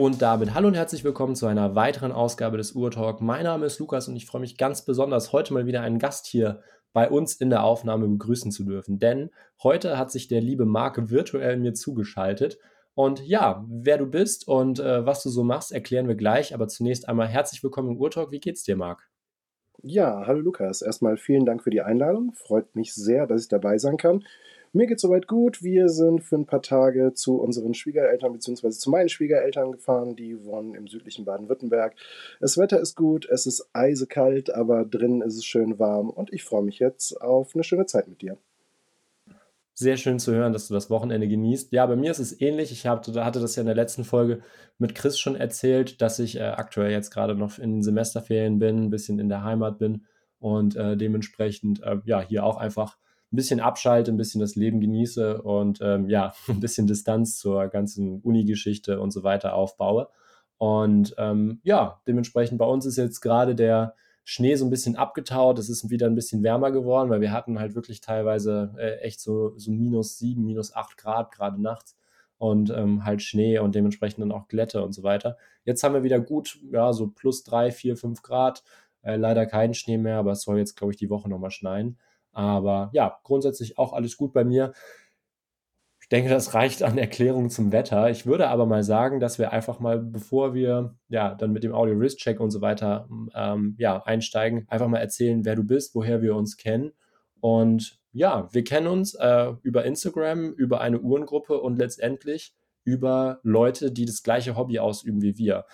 Und damit hallo und herzlich willkommen zu einer weiteren Ausgabe des Urtalk. Mein Name ist Lukas und ich freue mich ganz besonders, heute mal wieder einen Gast hier bei uns in der Aufnahme begrüßen zu dürfen. Denn heute hat sich der liebe Marc virtuell mir zugeschaltet. Und ja, wer du bist und äh, was du so machst, erklären wir gleich. Aber zunächst einmal herzlich willkommen im Urtalk. Wie geht's dir, Marc? Ja, hallo Lukas. Erstmal vielen Dank für die Einladung. Freut mich sehr, dass ich dabei sein kann. Mir geht soweit gut. Wir sind für ein paar Tage zu unseren Schwiegereltern bzw. zu meinen Schwiegereltern gefahren. Die wohnen im südlichen Baden-Württemberg. Das Wetter ist gut, es ist eisekalt, aber drinnen ist es schön warm und ich freue mich jetzt auf eine schöne Zeit mit dir. Sehr schön zu hören, dass du das Wochenende genießt. Ja, bei mir ist es ähnlich. Ich hatte das ja in der letzten Folge mit Chris schon erzählt, dass ich äh, aktuell jetzt gerade noch in den Semesterferien bin, ein bisschen in der Heimat bin und äh, dementsprechend äh, ja hier auch einfach ein bisschen abschalte, ein bisschen das Leben genieße und ähm, ja, ein bisschen Distanz zur ganzen Uni-Geschichte und so weiter aufbaue. Und ähm, ja, dementsprechend bei uns ist jetzt gerade der Schnee so ein bisschen abgetaut. Es ist wieder ein bisschen wärmer geworden, weil wir hatten halt wirklich teilweise äh, echt so, so minus sieben, minus acht Grad gerade nachts und ähm, halt Schnee und dementsprechend dann auch Glätte und so weiter. Jetzt haben wir wieder gut, ja, so plus drei, vier, fünf Grad. Äh, leider keinen Schnee mehr, aber es soll jetzt, glaube ich, die Woche nochmal schneien. Aber ja, grundsätzlich auch alles gut bei mir. Ich denke, das reicht an Erklärungen zum Wetter. Ich würde aber mal sagen, dass wir einfach mal, bevor wir ja dann mit dem Audio Risk Check und so weiter ähm, ja, einsteigen, einfach mal erzählen, wer du bist, woher wir uns kennen. Und ja, wir kennen uns äh, über Instagram, über eine Uhrengruppe und letztendlich über Leute, die das gleiche Hobby ausüben wie wir.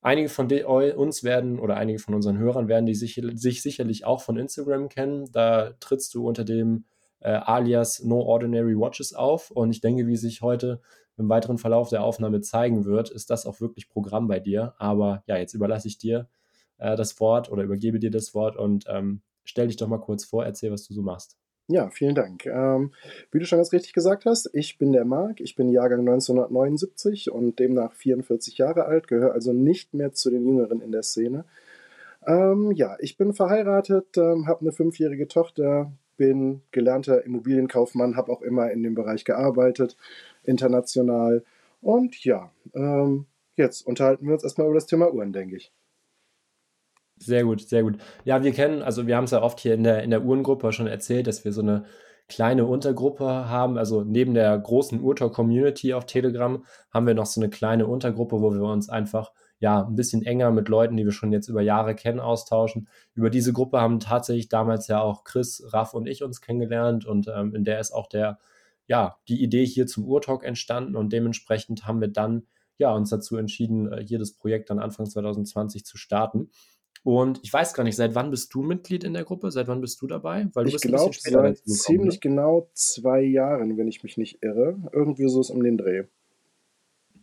Einige von uns werden oder einige von unseren Hörern werden die sich, sich sicherlich auch von Instagram kennen. Da trittst du unter dem äh, Alias No Ordinary Watches auf. Und ich denke, wie sich heute im weiteren Verlauf der Aufnahme zeigen wird, ist das auch wirklich Programm bei dir. Aber ja, jetzt überlasse ich dir äh, das Wort oder übergebe dir das Wort und ähm, stell dich doch mal kurz vor, erzähl, was du so machst. Ja, vielen Dank. Ähm, wie du schon ganz richtig gesagt hast, ich bin der Marc, ich bin Jahrgang 1979 und demnach 44 Jahre alt, gehöre also nicht mehr zu den Jüngeren in der Szene. Ähm, ja, ich bin verheiratet, ähm, habe eine fünfjährige Tochter, bin gelernter Immobilienkaufmann, habe auch immer in dem Bereich gearbeitet, international. Und ja, ähm, jetzt unterhalten wir uns erstmal über das Thema Uhren, denke ich. Sehr gut, sehr gut. Ja, wir kennen, also wir haben es ja oft hier in der, in der Uhrengruppe schon erzählt, dass wir so eine kleine Untergruppe haben. Also neben der großen Urtalk-Community auf Telegram haben wir noch so eine kleine Untergruppe, wo wir uns einfach ja ein bisschen enger mit Leuten, die wir schon jetzt über Jahre kennen, austauschen. Über diese Gruppe haben tatsächlich damals ja auch Chris, Raff und ich uns kennengelernt und ähm, in der ist auch der, ja, die Idee hier zum Urtalk entstanden und dementsprechend haben wir dann ja uns dazu entschieden, äh, hier das Projekt dann Anfang 2020 zu starten. Und ich weiß gar nicht, seit wann bist du Mitglied in der Gruppe? Seit wann bist du dabei? Weil du ich glaube, seit ziemlich ne? genau zwei Jahren, wenn ich mich nicht irre. Irgendwie so ist um den Dreh.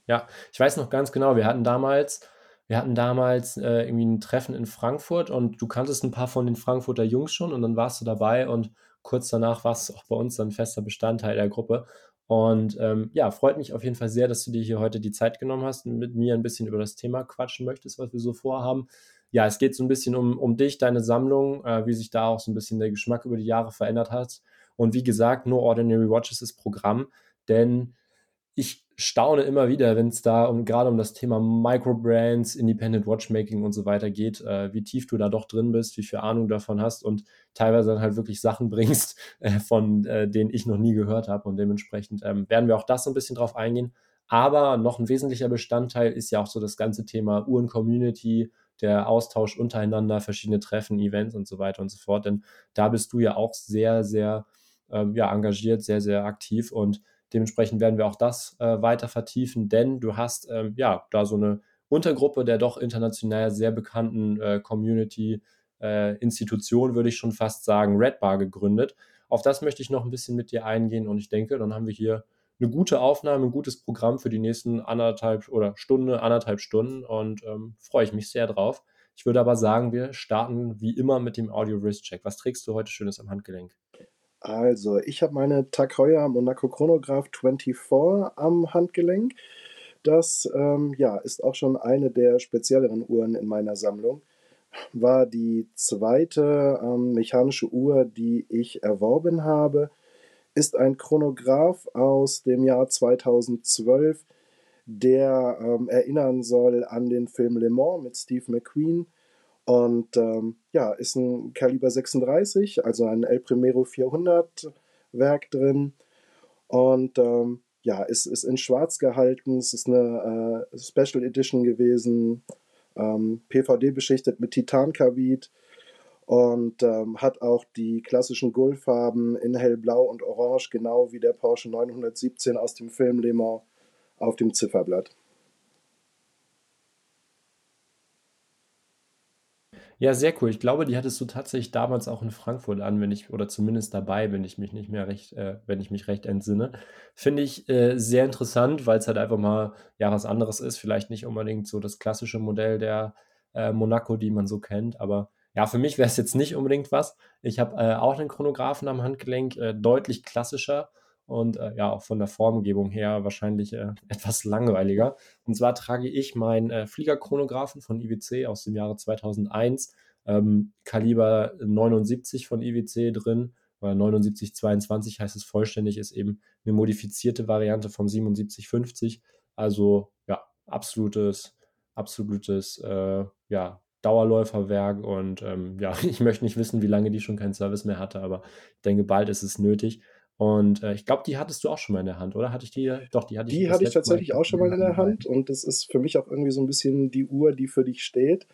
Ja, ich weiß noch ganz genau, wir hatten damals, wir hatten damals äh, irgendwie ein Treffen in Frankfurt und du kanntest ein paar von den Frankfurter Jungs schon und dann warst du dabei und kurz danach warst du auch bei uns dann fester Bestandteil der Gruppe. Und ähm, ja, freut mich auf jeden Fall sehr, dass du dir hier heute die Zeit genommen hast und mit mir ein bisschen über das Thema quatschen möchtest, was wir so vorhaben ja, es geht so ein bisschen um, um dich, deine Sammlung, äh, wie sich da auch so ein bisschen der Geschmack über die Jahre verändert hat. Und wie gesagt, No Ordinary Watches ist Programm, denn ich staune immer wieder, wenn es da um, gerade um das Thema Microbrands, Independent Watchmaking und so weiter geht, äh, wie tief du da doch drin bist, wie viel Ahnung davon hast und teilweise dann halt wirklich Sachen bringst, äh, von äh, denen ich noch nie gehört habe. Und dementsprechend ähm, werden wir auch das so ein bisschen drauf eingehen. Aber noch ein wesentlicher Bestandteil ist ja auch so das ganze Thema Uhren-Community, der Austausch untereinander, verschiedene Treffen, Events und so weiter und so fort. Denn da bist du ja auch sehr, sehr ähm, ja, engagiert, sehr, sehr aktiv und dementsprechend werden wir auch das äh, weiter vertiefen, denn du hast ähm, ja da so eine Untergruppe der doch international sehr bekannten äh, Community äh, Institution, würde ich schon fast sagen, Red Bar gegründet. Auf das möchte ich noch ein bisschen mit dir eingehen und ich denke, dann haben wir hier eine gute Aufnahme, ein gutes Programm für die nächsten anderthalb oder Stunde, anderthalb Stunden und ähm, freue ich mich sehr drauf. Ich würde aber sagen, wir starten wie immer mit dem Audio Wrist Check. Was trägst du heute Schönes am Handgelenk? Also, ich habe meine Heuer Monaco Chronograph 24 am Handgelenk. Das ähm, ja, ist auch schon eine der spezielleren Uhren in meiner Sammlung. War die zweite ähm, mechanische Uhr, die ich erworben habe ist ein Chronograph aus dem Jahr 2012. der ähm, erinnern soll an den Film Le Mans mit Steve McQueen. Und ähm, ja, ist ein Kaliber 36, also ein El Primero 400 Werk drin. Und ähm, ja, ist, ist in schwarz gehalten. Es ist eine äh, Special Edition gewesen. Ähm, PVD beschichtet mit Titankarbid und ähm, hat auch die klassischen Gullfarben in hellblau und orange, genau wie der Porsche 917 aus dem Film Le Mans auf dem Zifferblatt. Ja, sehr cool. Ich glaube, die hattest du tatsächlich damals auch in Frankfurt an, wenn ich, oder zumindest dabei, wenn ich mich nicht mehr recht, äh, wenn ich mich recht entsinne. Finde ich äh, sehr interessant, weil es halt einfach mal ja was anderes ist. Vielleicht nicht unbedingt so das klassische Modell der äh, Monaco, die man so kennt, aber ja, für mich wäre es jetzt nicht unbedingt was. Ich habe äh, auch einen Chronographen am Handgelenk, äh, deutlich klassischer und äh, ja, auch von der Formgebung her wahrscheinlich äh, etwas langweiliger. Und zwar trage ich meinen äh, Fliegerchronographen von IWC aus dem Jahre 2001, ähm, Kaliber 79 von IWC drin, oder 7922 heißt es vollständig, ist eben eine modifizierte Variante vom 7750. Also ja, absolutes, absolutes, äh, ja, Dauerläuferwerk und ähm, ja, ich möchte nicht wissen, wie lange die schon keinen Service mehr hatte, aber ich denke, bald ist es nötig. Und äh, ich glaube, die hattest du auch schon mal in der Hand, oder? Hatte ich die? Doch, die hatte ich. Die hatte ich tatsächlich auch schon mal in der Hand und das ist für mich auch irgendwie so ein bisschen die Uhr, die für dich steht.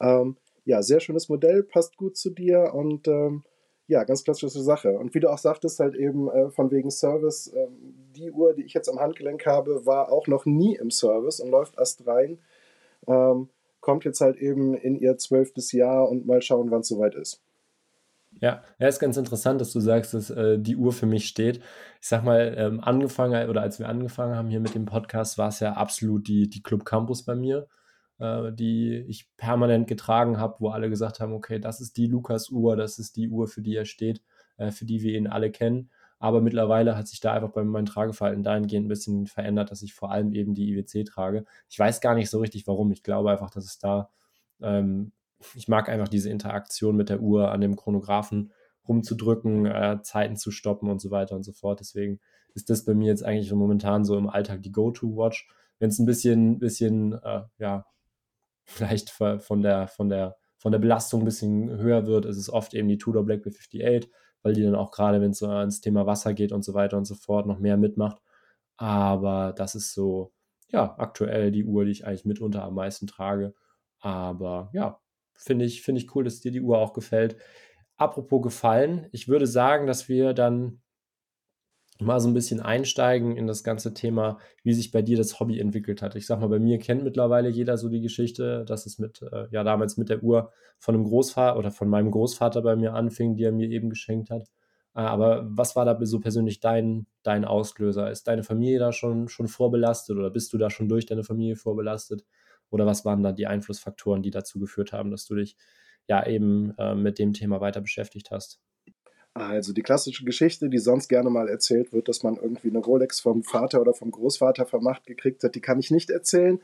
Ähm, ja, sehr schönes Modell, passt gut zu dir und ähm, ja, ganz klassische Sache. Und wie du auch sagtest, halt eben äh, von wegen Service, äh, die Uhr, die ich jetzt am Handgelenk habe, war auch noch nie im Service und läuft erst rein. Ähm, kommt jetzt halt eben in ihr zwölftes Jahr und mal schauen, wann es soweit ist. Ja, ja, ist ganz interessant, dass du sagst, dass äh, die Uhr für mich steht. Ich sag mal, ähm, angefangen oder als wir angefangen haben hier mit dem Podcast, war es ja absolut die, die Club Campus bei mir, äh, die ich permanent getragen habe, wo alle gesagt haben, okay, das ist die Lukas-Uhr, das ist die Uhr, für die er steht, äh, für die wir ihn alle kennen. Aber mittlerweile hat sich da einfach bei meinem Trageverhalten dahingehend ein bisschen verändert, dass ich vor allem eben die IWC trage. Ich weiß gar nicht so richtig warum. Ich glaube einfach, dass es da ähm, ich mag einfach diese Interaktion mit der Uhr an dem Chronographen rumzudrücken, äh, Zeiten zu stoppen und so weiter und so fort. Deswegen ist das bei mir jetzt eigentlich momentan so im Alltag die Go-To-Watch. Wenn es ein bisschen, bisschen, äh, ja, vielleicht von der, von der, von der Belastung ein bisschen höher wird, ist es oft eben die Tudor Black B58, weil die dann auch gerade, wenn es so ans Thema Wasser geht und so weiter und so fort, noch mehr mitmacht. Aber das ist so, ja, aktuell die Uhr, die ich eigentlich mitunter am meisten trage. Aber ja, Finde ich, find ich cool, dass dir die Uhr auch gefällt. Apropos gefallen, ich würde sagen, dass wir dann mal so ein bisschen einsteigen in das ganze Thema, wie sich bei dir das Hobby entwickelt hat. Ich sag mal, bei mir kennt mittlerweile jeder so die Geschichte, dass es mit, äh, ja, damals mit der Uhr von einem Großvater oder von meinem Großvater bei mir anfing, die er mir eben geschenkt hat. Äh, aber was war da so persönlich dein, dein Auslöser? Ist deine Familie da schon, schon vorbelastet oder bist du da schon durch deine Familie vorbelastet? Oder was waren da die Einflussfaktoren, die dazu geführt haben, dass du dich ja eben äh, mit dem Thema weiter beschäftigt hast? Also die klassische Geschichte, die sonst gerne mal erzählt wird, dass man irgendwie eine Rolex vom Vater oder vom Großvater vermacht gekriegt hat, die kann ich nicht erzählen.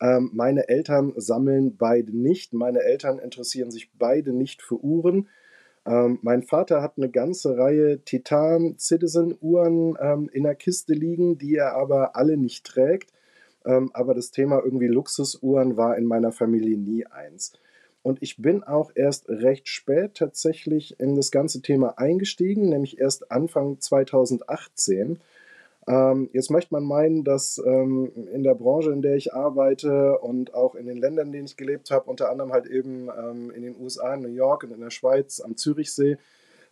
Ähm, meine Eltern sammeln beide nicht. Meine Eltern interessieren sich beide nicht für Uhren. Ähm, mein Vater hat eine ganze Reihe Titan Citizen Uhren ähm, in der Kiste liegen, die er aber alle nicht trägt. Ähm, aber das Thema irgendwie Luxusuhren war in meiner Familie nie eins. Und ich bin auch erst recht spät tatsächlich in das ganze Thema eingestiegen, nämlich erst Anfang 2018. Ähm, jetzt möchte man meinen, dass ähm, in der Branche, in der ich arbeite und auch in den Ländern, in denen ich gelebt habe, unter anderem halt eben ähm, in den USA, in New York und in der Schweiz am Zürichsee,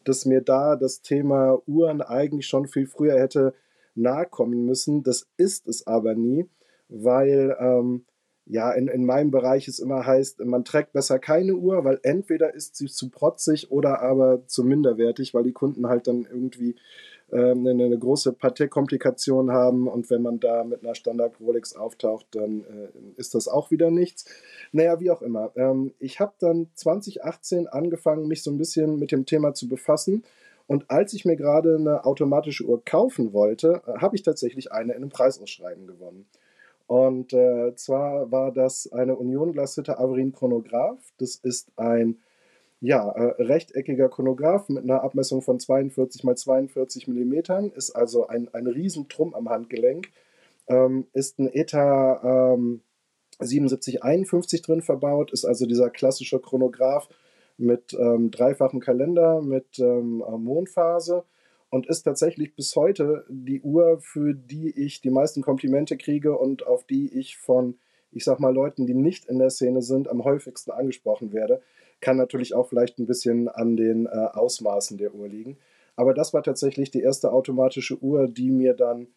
dass mir da das Thema Uhren eigentlich schon viel früher hätte nahe kommen müssen. Das ist es aber nie weil ähm, ja, in, in meinem Bereich es immer heißt, man trägt besser keine Uhr, weil entweder ist sie zu protzig oder aber zu minderwertig, weil die Kunden halt dann irgendwie ähm, eine, eine, große Partei-Komplikation haben und wenn man da mit einer Standard-Rolex auftaucht, dann äh, ist das auch wieder nichts. Naja, wie auch immer. Ähm, ich habe dann 2018 angefangen, mich so ein bisschen mit dem Thema zu befassen. Und als ich mir gerade eine automatische Uhr kaufen wollte, äh, habe ich tatsächlich eine in einem Preisausschreiben gewonnen. Und äh, zwar war das eine Union Glashütte Averin Chronograph. Das ist ein ja, äh, rechteckiger Chronograph mit einer Abmessung von 42 x 42 mm, ist also ein, ein Riesentrum am Handgelenk. Ähm, ist ein ETA ähm, 7751 drin verbaut, ist also dieser klassische Chronograph mit ähm, dreifachem Kalender, mit ähm, Mondphase und ist tatsächlich bis heute die Uhr, für die ich die meisten Komplimente kriege und auf die ich von, ich sag mal, Leuten, die nicht in der Szene sind, am häufigsten angesprochen werde. Kann natürlich auch vielleicht ein bisschen an den äh, Ausmaßen der Uhr liegen. Aber das war tatsächlich die erste automatische Uhr, die mir dann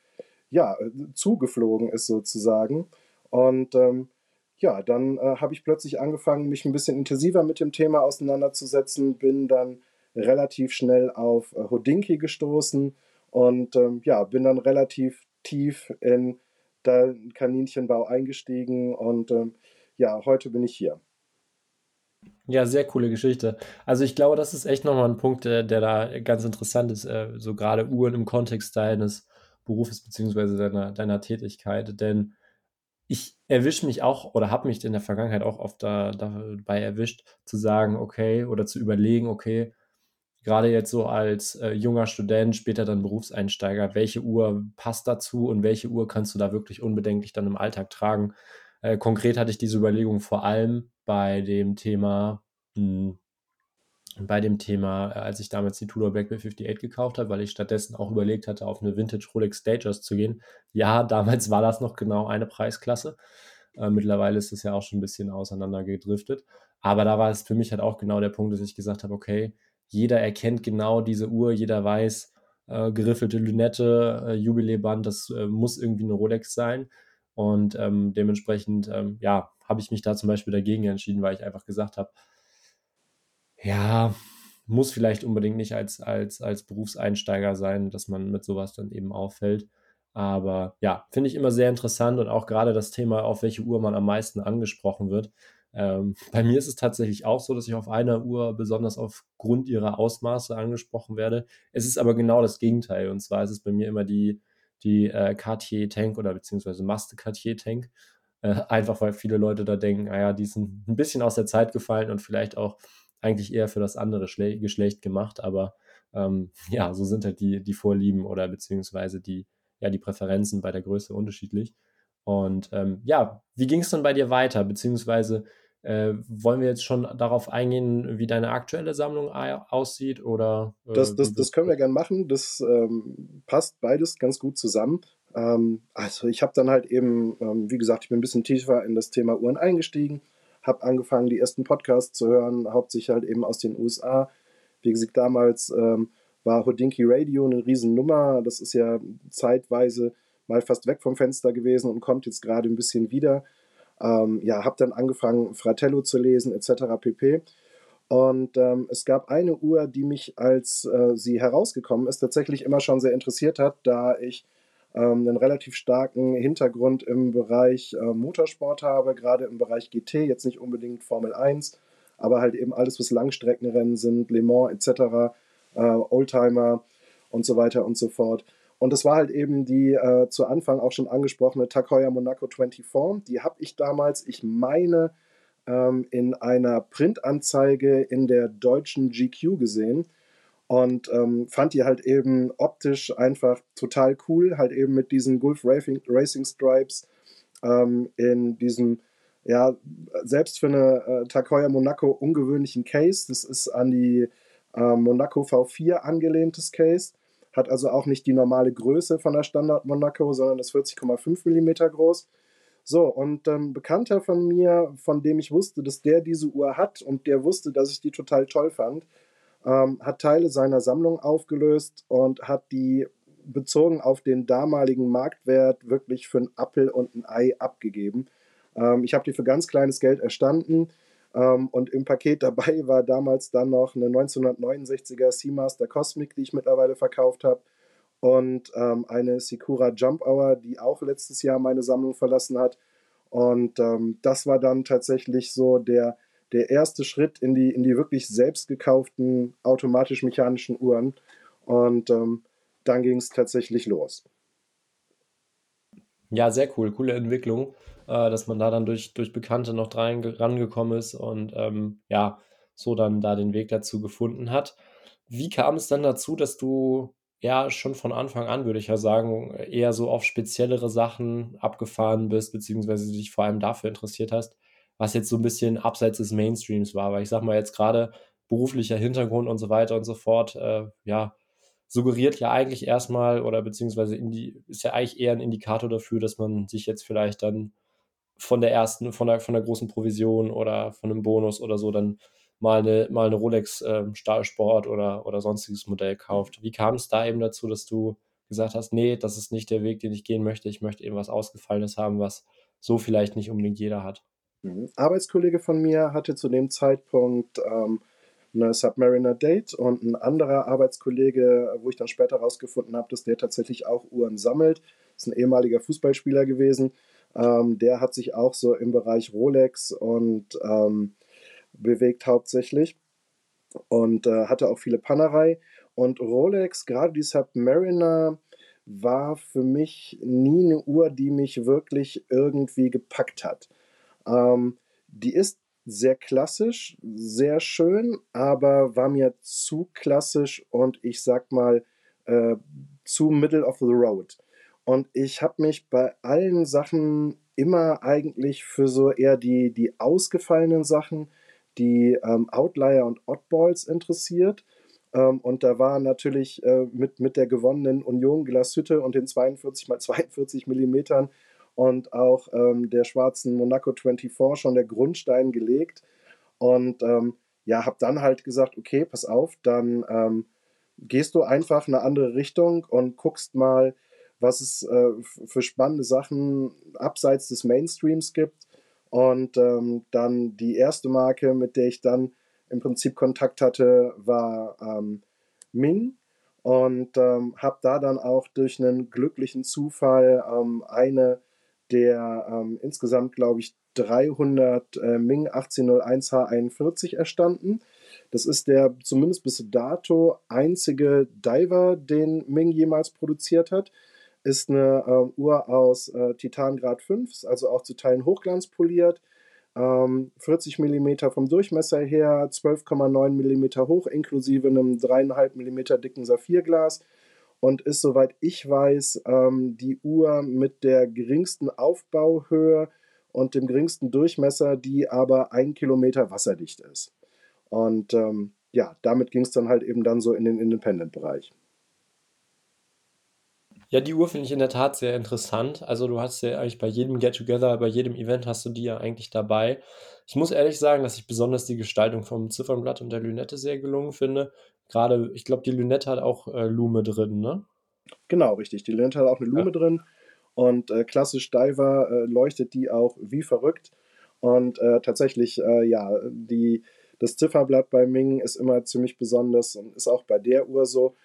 ja, zugeflogen ist sozusagen. Und ähm, ja, dann äh, habe ich plötzlich angefangen, mich ein bisschen intensiver mit dem Thema auseinanderzusetzen, bin dann relativ schnell auf äh, Hodinki gestoßen und ähm, ja, bin dann relativ tief in den Kaninchenbau eingestiegen und ähm, ja, heute bin ich hier. Ja, sehr coole Geschichte. Also ich glaube, das ist echt nochmal ein Punkt, der, der da ganz interessant ist, äh, so gerade Uhren im Kontext deines Berufes beziehungsweise deiner, deiner Tätigkeit. Denn ich erwische mich auch oder habe mich in der Vergangenheit auch oft da, dabei erwischt, zu sagen, okay, oder zu überlegen, okay, gerade jetzt so als äh, junger Student, später dann Berufseinsteiger, welche Uhr passt dazu und welche Uhr kannst du da wirklich unbedenklich dann im Alltag tragen? Äh, konkret hatte ich diese Überlegung vor allem bei dem Thema, mh, hm, bei dem Thema, äh, als ich damals die Tudor Black Bay 58 gekauft habe, weil ich stattdessen auch überlegt hatte, auf eine Vintage Rolex Stagers zu gehen. Ja, damals war das noch genau eine Preisklasse. Äh, mittlerweile ist es ja auch schon ein bisschen auseinandergedriftet. Aber da war es für mich halt auch genau der Punkt, dass ich gesagt habe, okay, jeder erkennt genau diese Uhr, jeder weiß, äh, geriffelte Lünette, äh, Jubiläeband, das äh, muss irgendwie eine Rolex sein. Und ähm, dementsprechend, ähm, ja, habe ich mich da zum Beispiel dagegen entschieden, weil ich einfach gesagt habe, ja, muss vielleicht unbedingt nicht als, als, als Berufseinsteiger sein, dass man mit sowas dann eben auffällt. Aber ja, finde ich immer sehr interessant und auch gerade das Thema, auf welche Uhr man am meisten angesprochen wird. Ähm, bei mir ist es tatsächlich auch so, dass ich auf einer Uhr besonders aufgrund ihrer Ausmaße angesprochen werde. Es ist aber genau das Gegenteil. Und zwar ist es bei mir immer die, die äh, Cartier Tank oder beziehungsweise Maste Cartier Tank. Äh, einfach weil viele Leute da denken, naja, ah die sind ein bisschen aus der Zeit gefallen und vielleicht auch eigentlich eher für das andere Schle Geschlecht gemacht. Aber ähm, ja, so sind halt die, die Vorlieben oder beziehungsweise die, ja, die Präferenzen bei der Größe unterschiedlich. Und ähm, ja, wie ging es dann bei dir weiter? Beziehungsweise äh, wollen wir jetzt schon darauf eingehen, wie deine aktuelle Sammlung aussieht? Oder, äh, das, das, das können wir gerne machen. Das ähm, passt beides ganz gut zusammen. Ähm, also ich habe dann halt eben, ähm, wie gesagt, ich bin ein bisschen tiefer in das Thema Uhren eingestiegen, habe angefangen, die ersten Podcasts zu hören, hauptsächlich halt eben aus den USA. Wie gesagt, damals ähm, war Hodinky Radio eine Riesennummer. Das ist ja zeitweise mal fast weg vom Fenster gewesen und kommt jetzt gerade ein bisschen wieder. Ähm, ja, habe dann angefangen, Fratello zu lesen, etc. pp. Und ähm, es gab eine Uhr, die mich, als äh, sie herausgekommen ist, tatsächlich immer schon sehr interessiert hat, da ich ähm, einen relativ starken Hintergrund im Bereich äh, Motorsport habe, gerade im Bereich GT, jetzt nicht unbedingt Formel 1, aber halt eben alles, was Langstreckenrennen sind, Le Mans etc., äh, Oldtimer und so weiter und so fort. Und das war halt eben die äh, zu Anfang auch schon angesprochene Heuer Monaco 24. Die habe ich damals, ich meine, ähm, in einer Printanzeige in der deutschen GQ gesehen und ähm, fand die halt eben optisch einfach total cool, halt eben mit diesen Gulf Racing, Stripes ähm, in diesem, ja, selbst für eine äh, Heuer Monaco ungewöhnlichen Case. Das ist an die äh, Monaco V4 angelehntes Case hat also auch nicht die normale Größe von der Standard Monaco, sondern ist 40,5 mm groß. So, und ein ähm, Bekannter von mir, von dem ich wusste, dass der diese Uhr hat und der wusste, dass ich die total toll fand, ähm, hat Teile seiner Sammlung aufgelöst und hat die bezogen auf den damaligen Marktwert wirklich für einen Appel und ein Ei abgegeben. Ähm, ich habe die für ganz kleines Geld erstanden und im Paket dabei war damals dann noch eine 1969er Seamaster Cosmic, die ich mittlerweile verkauft habe. Und ähm, eine Sikura Jump Hour, die auch letztes Jahr meine Sammlung verlassen hat. Und ähm, das war dann tatsächlich so der, der erste Schritt in die, in die wirklich selbst gekauften automatisch-mechanischen Uhren. Und ähm, dann ging es tatsächlich los. Ja, sehr cool, coole Entwicklung äh, dass man da dann durch, durch Bekannte noch rein, rangekommen ist und ähm, ja, so dann da den Weg dazu gefunden hat. Wie kam es dann dazu, dass du ja schon von Anfang an, würde ich ja sagen, eher so auf speziellere Sachen abgefahren bist, beziehungsweise dich vor allem dafür interessiert hast, was jetzt so ein bisschen abseits des Mainstreams war. Weil ich sag mal jetzt gerade beruflicher Hintergrund und so weiter und so fort, äh, ja, suggeriert ja eigentlich erstmal oder beziehungsweise die, ist ja eigentlich eher ein Indikator dafür, dass man sich jetzt vielleicht dann von der ersten, von der, von der großen Provision oder von einem Bonus oder so dann mal eine, mal eine Rolex ähm, Stahlsport oder, oder sonstiges Modell kauft. Wie kam es da eben dazu, dass du gesagt hast, nee, das ist nicht der Weg, den ich gehen möchte. Ich möchte eben was Ausgefallenes haben, was so vielleicht nicht unbedingt jeder hat. Mhm. Arbeitskollege von mir hatte zu dem Zeitpunkt ähm, eine Submariner Date und ein anderer Arbeitskollege, wo ich dann später herausgefunden habe, dass der tatsächlich auch Uhren sammelt, ist ein ehemaliger Fußballspieler gewesen. Ähm, der hat sich auch so im Bereich Rolex und ähm, bewegt hauptsächlich und äh, hatte auch viele Pannerei. Und Rolex, gerade die Submariner, war für mich nie eine Uhr, die mich wirklich irgendwie gepackt hat. Ähm, die ist sehr klassisch, sehr schön, aber war mir zu klassisch und ich sag mal äh, zu middle of the road. Und ich habe mich bei allen Sachen immer eigentlich für so eher die, die ausgefallenen Sachen, die ähm, Outlier und Oddballs interessiert. Ähm, und da war natürlich äh, mit, mit der gewonnenen Union Glashütte und den 42 x 42 Millimetern und auch ähm, der schwarzen Monaco 24 schon der Grundstein gelegt. Und ähm, ja, habe dann halt gesagt, okay, pass auf, dann ähm, gehst du einfach in eine andere Richtung und guckst mal, was es äh, für spannende Sachen abseits des Mainstreams gibt. Und ähm, dann die erste Marke, mit der ich dann im Prinzip Kontakt hatte, war ähm, Ming. Und ähm, habe da dann auch durch einen glücklichen Zufall ähm, eine der ähm, insgesamt, glaube ich, 300 äh, Ming 1801H41 erstanden. Das ist der zumindest bis dato einzige Diver, den Ming jemals produziert hat. Ist eine äh, Uhr aus äh, Titangrad 5, also auch zu Teilen hochglanzpoliert. Ähm, 40 mm vom Durchmesser her, 12,9 mm hoch, inklusive einem 3,5 mm dicken Saphirglas und ist, soweit ich weiß, ähm, die Uhr mit der geringsten Aufbauhöhe und dem geringsten Durchmesser, die aber ein Kilometer wasserdicht ist. Und ähm, ja, damit ging es dann halt eben dann so in den Independent-Bereich. Ja, die Uhr finde ich in der Tat sehr interessant. Also du hast ja eigentlich bei jedem Get-Together, bei jedem Event hast du die ja eigentlich dabei. Ich muss ehrlich sagen, dass ich besonders die Gestaltung vom Ziffernblatt und der Lünette sehr gelungen finde. Gerade, ich glaube, die Lünette hat auch äh, Lume drin, ne? Genau, richtig. Die Lünette hat auch eine Lume ja. drin. Und äh, klassisch Diver äh, leuchtet die auch wie verrückt. Und äh, tatsächlich, äh, ja, die, das Zifferblatt bei Ming ist immer ziemlich besonders und ist auch bei der Uhr so.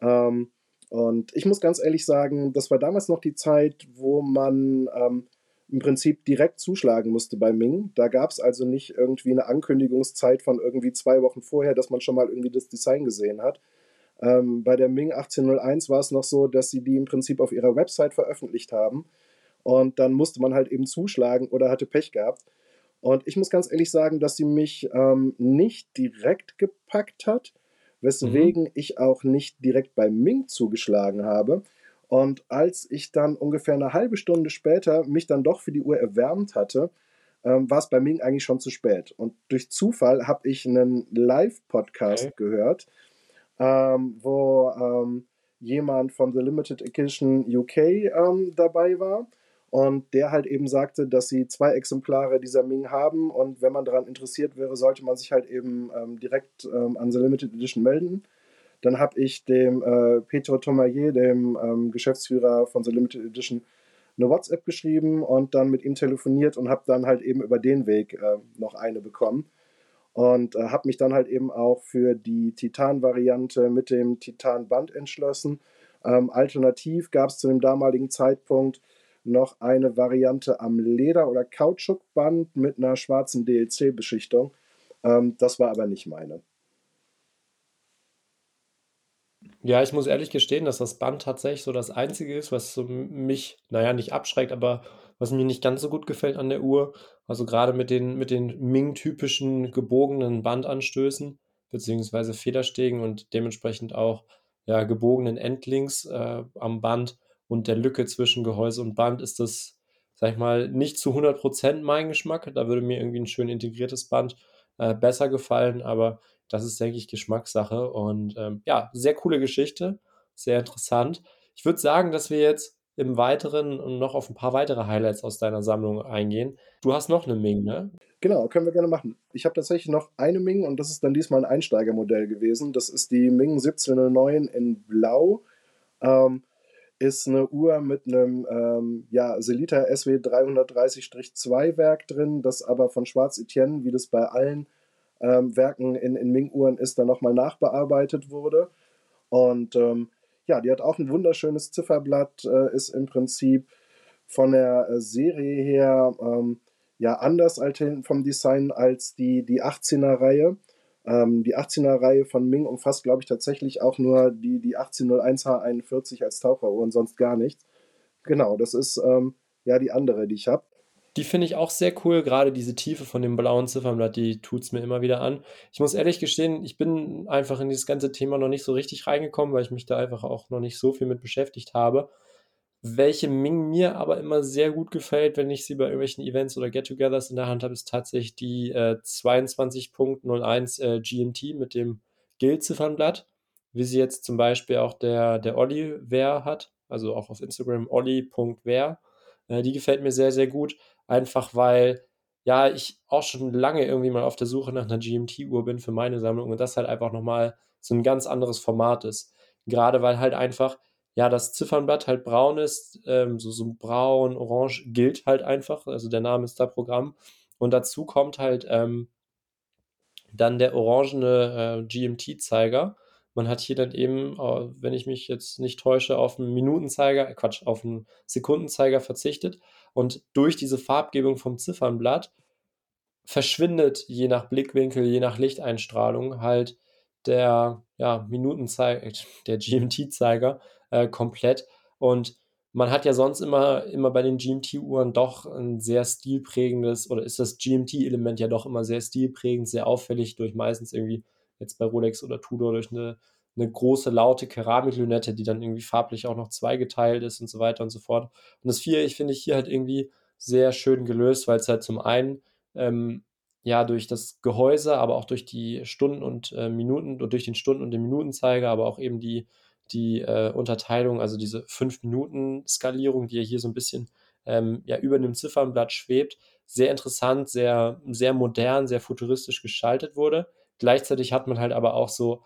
Ähm, und ich muss ganz ehrlich sagen, das war damals noch die Zeit, wo man ähm, im Prinzip direkt zuschlagen musste bei Ming. Da gab es also nicht irgendwie eine Ankündigungszeit von irgendwie zwei Wochen vorher, dass man schon mal irgendwie das Design gesehen hat. Ähm, bei der Ming 1801 war es noch so, dass sie die im Prinzip auf ihrer Website veröffentlicht haben. Und dann musste man halt eben zuschlagen oder hatte Pech gehabt. Und ich muss ganz ehrlich sagen, dass sie mich ähm, nicht direkt gepackt hat weswegen mhm. ich auch nicht direkt bei Ming zugeschlagen habe. Und als ich dann ungefähr eine halbe Stunde später mich dann doch für die Uhr erwärmt hatte, ähm, war es bei Ming eigentlich schon zu spät. Und durch Zufall habe ich einen Live-Podcast okay. gehört, ähm, wo ähm, jemand von The Limited Edition UK ähm, dabei war und der halt eben sagte, dass sie zwei Exemplare dieser Ming haben und wenn man daran interessiert wäre, sollte man sich halt eben ähm, direkt ähm, an The Limited Edition melden. Dann habe ich dem äh, Petro Tomayer, dem ähm, Geschäftsführer von The Limited Edition, eine WhatsApp geschrieben und dann mit ihm telefoniert und habe dann halt eben über den Weg äh, noch eine bekommen. Und äh, habe mich dann halt eben auch für die Titan-Variante mit dem Titan-Band entschlossen. Ähm, alternativ gab es zu dem damaligen Zeitpunkt noch eine Variante am Leder- oder Kautschukband mit einer schwarzen DLC-Beschichtung. Ähm, das war aber nicht meine. Ja, ich muss ehrlich gestehen, dass das Band tatsächlich so das Einzige ist, was so mich, naja, nicht abschreckt, aber was mir nicht ganz so gut gefällt an der Uhr. Also gerade mit den, mit den Ming-typischen gebogenen Bandanstößen, beziehungsweise Federstegen und dementsprechend auch ja, gebogenen Endlinks äh, am Band und der Lücke zwischen Gehäuse und Band ist das, sag ich mal, nicht zu 100% mein Geschmack. Da würde mir irgendwie ein schön integriertes Band äh, besser gefallen, aber das ist, denke ich, Geschmackssache. Und ähm, ja, sehr coole Geschichte, sehr interessant. Ich würde sagen, dass wir jetzt im Weiteren noch auf ein paar weitere Highlights aus deiner Sammlung eingehen. Du hast noch eine Ming, ne? Genau, können wir gerne machen. Ich habe tatsächlich noch eine Ming und das ist dann diesmal ein Einsteigermodell gewesen. Das ist die Ming 1709 in Blau. Ähm, ist eine Uhr mit einem ähm, ja, Selita SW 330-2 Werk drin, das aber von Schwarz Etienne, wie das bei allen ähm, Werken in, in Ming-Uhren ist, dann nochmal nachbearbeitet wurde. Und ähm, ja, die hat auch ein wunderschönes Zifferblatt, äh, ist im Prinzip von der äh, Serie her ähm, ja anders als vom Design als die, die 18er-Reihe. Ähm, die 18er-Reihe von Ming umfasst, glaube ich, tatsächlich auch nur die, die 1801H41 als Taucheruhr und sonst gar nichts. Genau, das ist ähm, ja die andere, die ich habe. Die finde ich auch sehr cool, gerade diese Tiefe von dem blauen Ziffernblatt, die tut es mir immer wieder an. Ich muss ehrlich gestehen, ich bin einfach in dieses ganze Thema noch nicht so richtig reingekommen, weil ich mich da einfach auch noch nicht so viel mit beschäftigt habe. Welche Ming mir aber immer sehr gut gefällt, wenn ich sie bei irgendwelchen Events oder Get-Togethers in der Hand habe, ist tatsächlich die äh, 22.01 äh, GMT mit dem Guild-Ziffernblatt, wie sie jetzt zum Beispiel auch der, der Olli Wehr hat, also auch auf Instagram olli.wehr. Äh, die gefällt mir sehr, sehr gut, einfach weil ja, ich auch schon lange irgendwie mal auf der Suche nach einer GMT-Uhr bin für meine Sammlung und das halt einfach nochmal so ein ganz anderes Format ist. Gerade weil halt einfach ja, das Ziffernblatt halt braun ist, ähm, so, so braun, orange gilt halt einfach. Also der Name ist da Programm. Und dazu kommt halt ähm, dann der orangene äh, GMT-Zeiger. Man hat hier dann eben, äh, wenn ich mich jetzt nicht täusche, auf einen Minutenzeiger, äh, Quatsch, auf einen Sekundenzeiger verzichtet. Und durch diese Farbgebung vom Ziffernblatt verschwindet je nach Blickwinkel, je nach Lichteinstrahlung halt der ja, Minutenzeiger, der GMT-Zeiger äh, komplett. Und man hat ja sonst immer, immer bei den GMT-Uhren doch ein sehr stilprägendes, oder ist das GMT-Element ja doch immer sehr stilprägend, sehr auffällig durch meistens irgendwie, jetzt bei Rolex oder Tudor, durch eine, eine große, laute Keramiklünette, die dann irgendwie farblich auch noch zweigeteilt ist und so weiter und so fort. Und das vier, ich finde ich hier halt irgendwie sehr schön gelöst, weil es halt zum einen ähm, ja durch das Gehäuse, aber auch durch die Stunden und äh, Minuten, durch den Stunden- und den Minutenzeiger, aber auch eben die die äh, Unterteilung, also diese 5-Minuten-Skalierung, die ja hier so ein bisschen ähm, ja, über dem Ziffernblatt schwebt, sehr interessant, sehr, sehr modern, sehr futuristisch gestaltet wurde. Gleichzeitig hat man halt aber auch so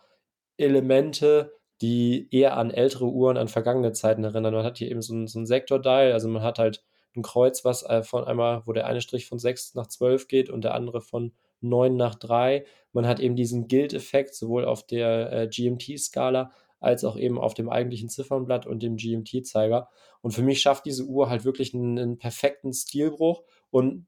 Elemente, die eher an ältere Uhren, an vergangene Zeiten erinnern. Man hat hier eben so ein, so ein Sektordial, also man hat halt ein Kreuz, was äh, von einmal, wo der eine Strich von 6 nach 12 geht und der andere von 9 nach 3. Man hat eben diesen Guild-Effekt sowohl auf der äh, GMT-Skala als auch eben auf dem eigentlichen Ziffernblatt und dem GMT-Zeiger. Und für mich schafft diese Uhr halt wirklich einen, einen perfekten Stilbruch und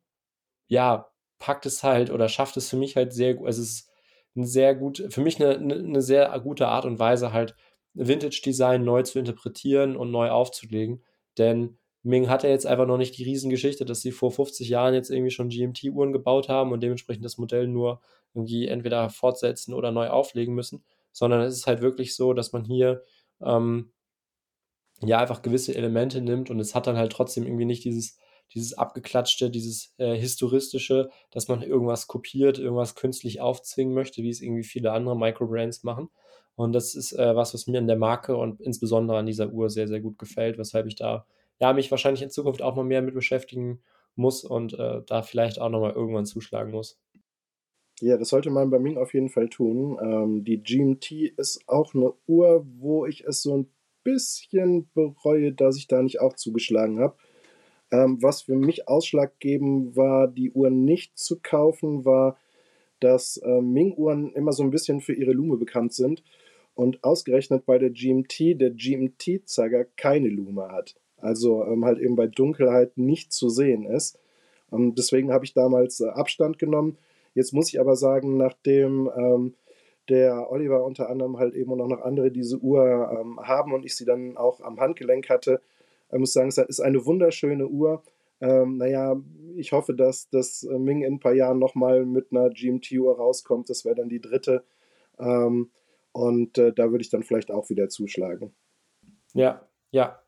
ja, packt es halt oder schafft es für mich halt sehr gut. Also es ist ein sehr gut, für mich eine, eine sehr gute Art und Weise, halt Vintage-Design neu zu interpretieren und neu aufzulegen. Denn Ming hat ja jetzt einfach noch nicht die Riesengeschichte, dass sie vor 50 Jahren jetzt irgendwie schon GMT-Uhren gebaut haben und dementsprechend das Modell nur irgendwie entweder fortsetzen oder neu auflegen müssen, sondern es ist halt wirklich so, dass man hier ähm, ja einfach gewisse Elemente nimmt und es hat dann halt trotzdem irgendwie nicht dieses, dieses abgeklatschte, dieses äh, historistische, dass man irgendwas kopiert, irgendwas künstlich aufzwingen möchte, wie es irgendwie viele andere Microbrands machen. Und das ist äh, was, was mir an der Marke und insbesondere an dieser Uhr sehr, sehr gut gefällt, weshalb ich da ja mich wahrscheinlich in Zukunft auch mal mehr mit beschäftigen muss und äh, da vielleicht auch nochmal irgendwann zuschlagen muss. Ja, das sollte man bei Ming auf jeden Fall tun. Ähm, die GMT ist auch eine Uhr, wo ich es so ein bisschen bereue, dass ich da nicht auch zugeschlagen habe. Ähm, was für mich ausschlaggebend war, die Uhr nicht zu kaufen, war, dass äh, Ming-Uhren immer so ein bisschen für ihre Lume bekannt sind und ausgerechnet bei der GMT der GMT-Zeiger keine Lume hat. Also ähm, halt eben bei Dunkelheit nicht zu sehen ist. Ähm, deswegen habe ich damals äh, Abstand genommen Jetzt muss ich aber sagen, nachdem ähm, der Oliver unter anderem halt eben und auch noch andere diese Uhr ähm, haben und ich sie dann auch am Handgelenk hatte, äh, muss sagen, es ist eine wunderschöne Uhr. Ähm, naja, ich hoffe, dass das äh, Ming in ein paar Jahren nochmal mit einer GMT-Uhr rauskommt. Das wäre dann die dritte. Ähm, Und äh, da würde ich dann vielleicht auch wieder zuschlagen. Ja, ja,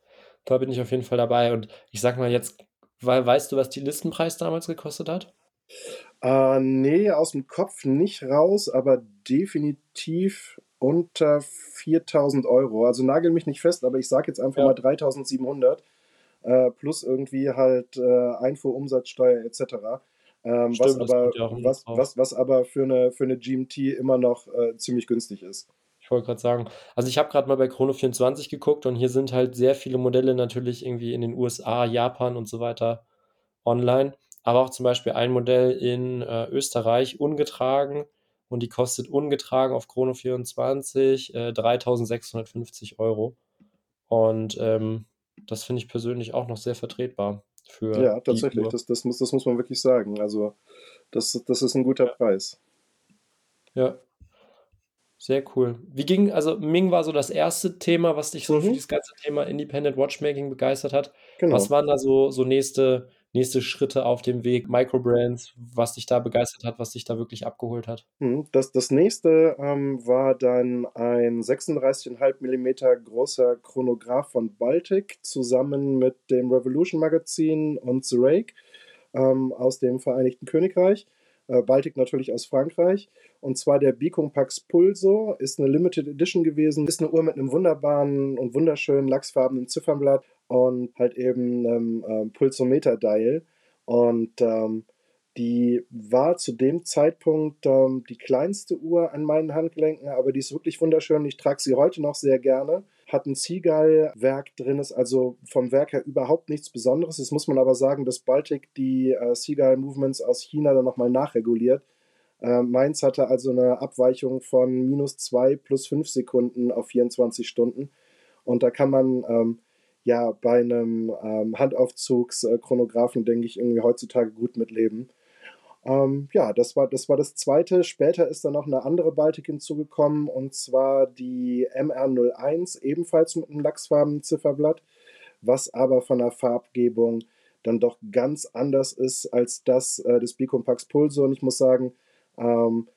da bin ich auf jeden Fall dabei. Und ich sag mal jetzt, weißt du, was die Listenpreis damals gekostet hat? Äh, nee, aus dem Kopf nicht raus, aber definitiv unter 4000 Euro. Also nagel mich nicht fest, aber ich sage jetzt einfach ja. mal 3700 äh, plus irgendwie halt äh, Einfuhrumsatzsteuer etc. Ähm, Stimmt, was, aber, was, was, was aber für eine, für eine GMT immer noch äh, ziemlich günstig ist. Ich wollte gerade sagen, also ich habe gerade mal bei Chrono 24 geguckt und hier sind halt sehr viele Modelle natürlich irgendwie in den USA, Japan und so weiter online. Aber auch zum Beispiel ein Modell in äh, Österreich ungetragen und die kostet ungetragen auf Chrono 24 äh, 3650 Euro. Und ähm, das finde ich persönlich auch noch sehr vertretbar. Für ja, tatsächlich, das, das, muss, das muss man wirklich sagen. Also, das, das ist ein guter Preis. Ja, sehr cool. Wie ging, also Ming war so das erste Thema, was dich so mhm. für dieses ganze Thema Independent Watchmaking begeistert hat. Genau. Was waren da so, so nächste, nächste Schritte auf dem Weg, Microbrands, was dich da begeistert hat, was dich da wirklich abgeholt hat? Mhm. Das, das nächste ähm, war dann ein 36,5 mm großer Chronograph von Baltic zusammen mit dem Revolution Magazin und The Rake ähm, aus dem Vereinigten Königreich. Äh, Baltic natürlich aus Frankreich. Und zwar der Bicom Pax Pulso ist eine Limited Edition gewesen. Ist eine Uhr mit einem wunderbaren und wunderschönen lachsfarbenen Ziffernblatt und halt eben einem ähm, Pulsometer-Dial. Und ähm, die war zu dem Zeitpunkt ähm, die kleinste Uhr an meinen Handgelenken, aber die ist wirklich wunderschön. Ich trage sie heute noch sehr gerne hat ein Seagull-Werk drin, ist also vom Werk her überhaupt nichts Besonderes. Jetzt muss man aber sagen, dass Baltic die äh, Seagull-Movements aus China dann nochmal nachreguliert. Äh, Mainz hatte also eine Abweichung von minus 2 plus 5 Sekunden auf 24 Stunden. Und da kann man ähm, ja bei einem ähm, Handaufzugschronographen, denke ich, irgendwie heutzutage gut mitleben. Ähm, ja, das war, das war das zweite. Später ist dann noch eine andere Baltic hinzugekommen und zwar die MR01, ebenfalls mit einem lachsfarbenen Zifferblatt, was aber von der Farbgebung dann doch ganz anders ist als das äh, des Bicompax Pulso. Und ich muss sagen, ähm,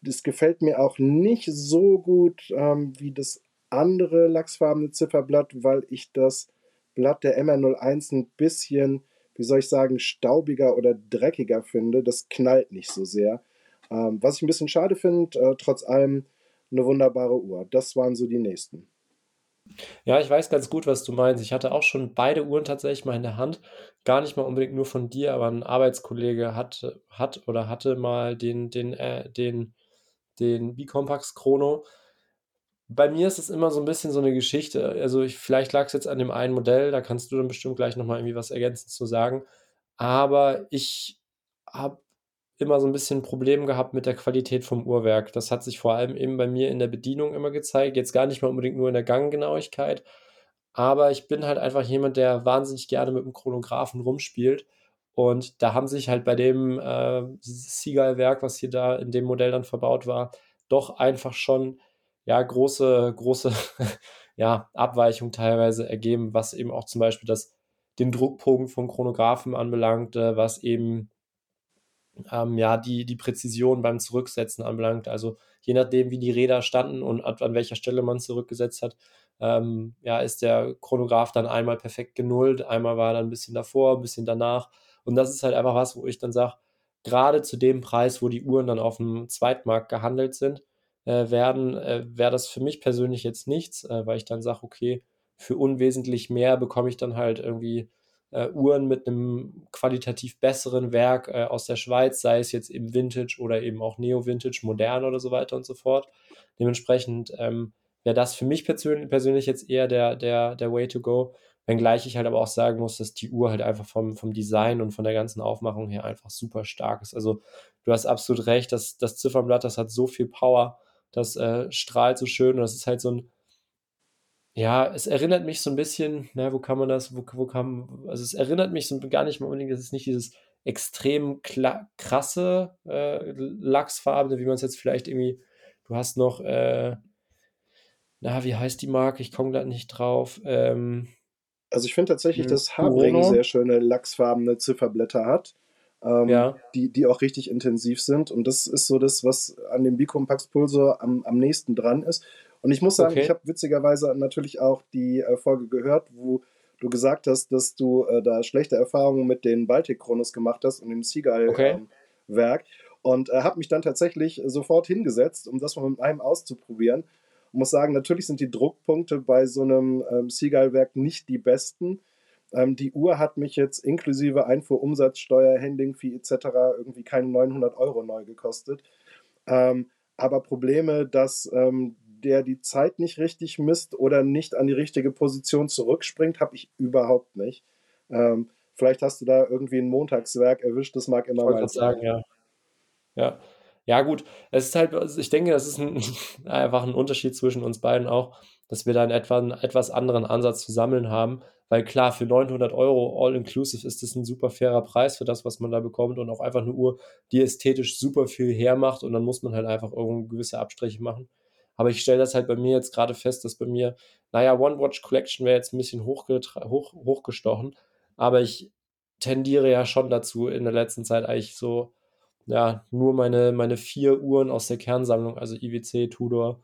das gefällt mir auch nicht so gut ähm, wie das andere lachsfarbene Zifferblatt, weil ich das Blatt der MR01 ein bisschen wie soll ich sagen, staubiger oder dreckiger finde. Das knallt nicht so sehr. Ähm, was ich ein bisschen schade finde, äh, trotz allem eine wunderbare Uhr. Das waren so die nächsten. Ja, ich weiß ganz gut, was du meinst. Ich hatte auch schon beide Uhren tatsächlich mal in der Hand. Gar nicht mal unbedingt nur von dir, aber ein Arbeitskollege hat, hat oder hatte mal den, den, äh, den, den B-Compax Chrono bei mir ist es immer so ein bisschen so eine Geschichte. Also, ich vielleicht lag es jetzt an dem einen Modell, da kannst du dann bestimmt gleich noch mal irgendwie was ergänzend zu sagen. Aber ich habe immer so ein bisschen 'n Problem gehabt mit der Qualität vom Uhrwerk. Das hat sich vor allem eben bei mir in der Bedienung immer gezeigt, jetzt gar nicht mal unbedingt nur in der Ganggenauigkeit, aber ich bin halt einfach jemand, der wahnsinnig gerne mit dem Chronographen rumspielt. Und da haben sich halt bei dem, äh, Seagull-Werk, was hier da in dem Modell dann verbaut war, doch einfach schon ja, große, große ja, Abweichung teilweise ergeben, was eben auch zum Beispiel das, den Druckpunkt vom Chronographen anbelangt, was eben ähm, ja, die, die Präzision beim Zurücksetzen anbelangt. Also je nachdem, wie die Räder standen und an, an welcher Stelle man zurückgesetzt hat, ähm, ja, ist der Chronograph dann einmal perfekt genullt, einmal war er dann ein bisschen davor, ein bisschen danach. Und das ist halt einfach was, wo ich dann sage, gerade zu dem Preis, wo die Uhren dann auf dem Zweitmarkt gehandelt sind, äh, werden, äh, wäre das für mich persönlich jetzt nichts, äh, weil ich dann sage, okay, für unwesentlich mehr bekomme ich dann halt irgendwie äh, Uhren mit einem qualitativ besseren Werk äh, aus der Schweiz, sei es jetzt eben Vintage oder eben auch Neo-Vintage, modern oder so weiter und so fort. Dementsprechend ähm, wäre das für mich persönlich, jetzt eher der, der, der Way to go. Wenngleich ich halt aber auch sagen muss, dass die Uhr halt einfach vom, vom Design und von der ganzen Aufmachung her einfach super stark ist. Also du hast absolut recht, dass das Ziffernblatt, das hat so viel Power das äh, strahlt so schön und das ist halt so ein, ja, es erinnert mich so ein bisschen, na, wo kann man das, wo, wo kann, also es erinnert mich so gar nicht mal unbedingt, das ist nicht dieses extrem krasse äh, Lachsfarbene, wie man es jetzt vielleicht irgendwie, du hast noch, äh, na, wie heißt die Marke? Ich komme da nicht drauf. Ähm, also ich finde tatsächlich, hm, dass Habring sehr schöne lachsfarbene Zifferblätter hat. Ähm, ja. die, die auch richtig intensiv sind. Und das ist so das, was an dem Bicompax Pulsor am, am nächsten dran ist. Und ich muss sagen, okay. ich habe witzigerweise natürlich auch die äh, Folge gehört, wo du gesagt hast, dass du äh, da schlechte Erfahrungen mit den Baltic Chronos gemacht hast und dem Seagull-Werk. Okay. Ähm, und äh, habe mich dann tatsächlich sofort hingesetzt, um das mal mit einem auszuprobieren. Und muss sagen, natürlich sind die Druckpunkte bei so einem ähm, Seagull-Werk nicht die besten. Ähm, die Uhr hat mich jetzt inklusive Einfuhrumsatzsteuer, Handling-Fee etc. irgendwie keine 900 Euro neu gekostet. Ähm, aber Probleme, dass ähm, der die Zeit nicht richtig misst oder nicht an die richtige Position zurückspringt, habe ich überhaupt nicht. Ähm, vielleicht hast du da irgendwie ein Montagswerk erwischt, das mag immer mal sein. Sagen, ja. ja. Ja, gut. Es ist halt, also ich denke, das ist ein, einfach ein Unterschied zwischen uns beiden auch, dass wir da einen, etwa, einen etwas anderen Ansatz zu sammeln haben. Weil klar, für 900 Euro all-inclusive ist das ein super fairer Preis für das, was man da bekommt und auch einfach eine Uhr, die ästhetisch super viel hermacht und dann muss man halt einfach irgendwie gewisse Abstriche machen. Aber ich stelle das halt bei mir jetzt gerade fest, dass bei mir, naja, One Watch Collection wäre jetzt ein bisschen hoch, hochgestochen, aber ich tendiere ja schon dazu, in der letzten Zeit eigentlich so, ja, nur meine, meine vier Uhren aus der Kernsammlung, also IWC, Tudor,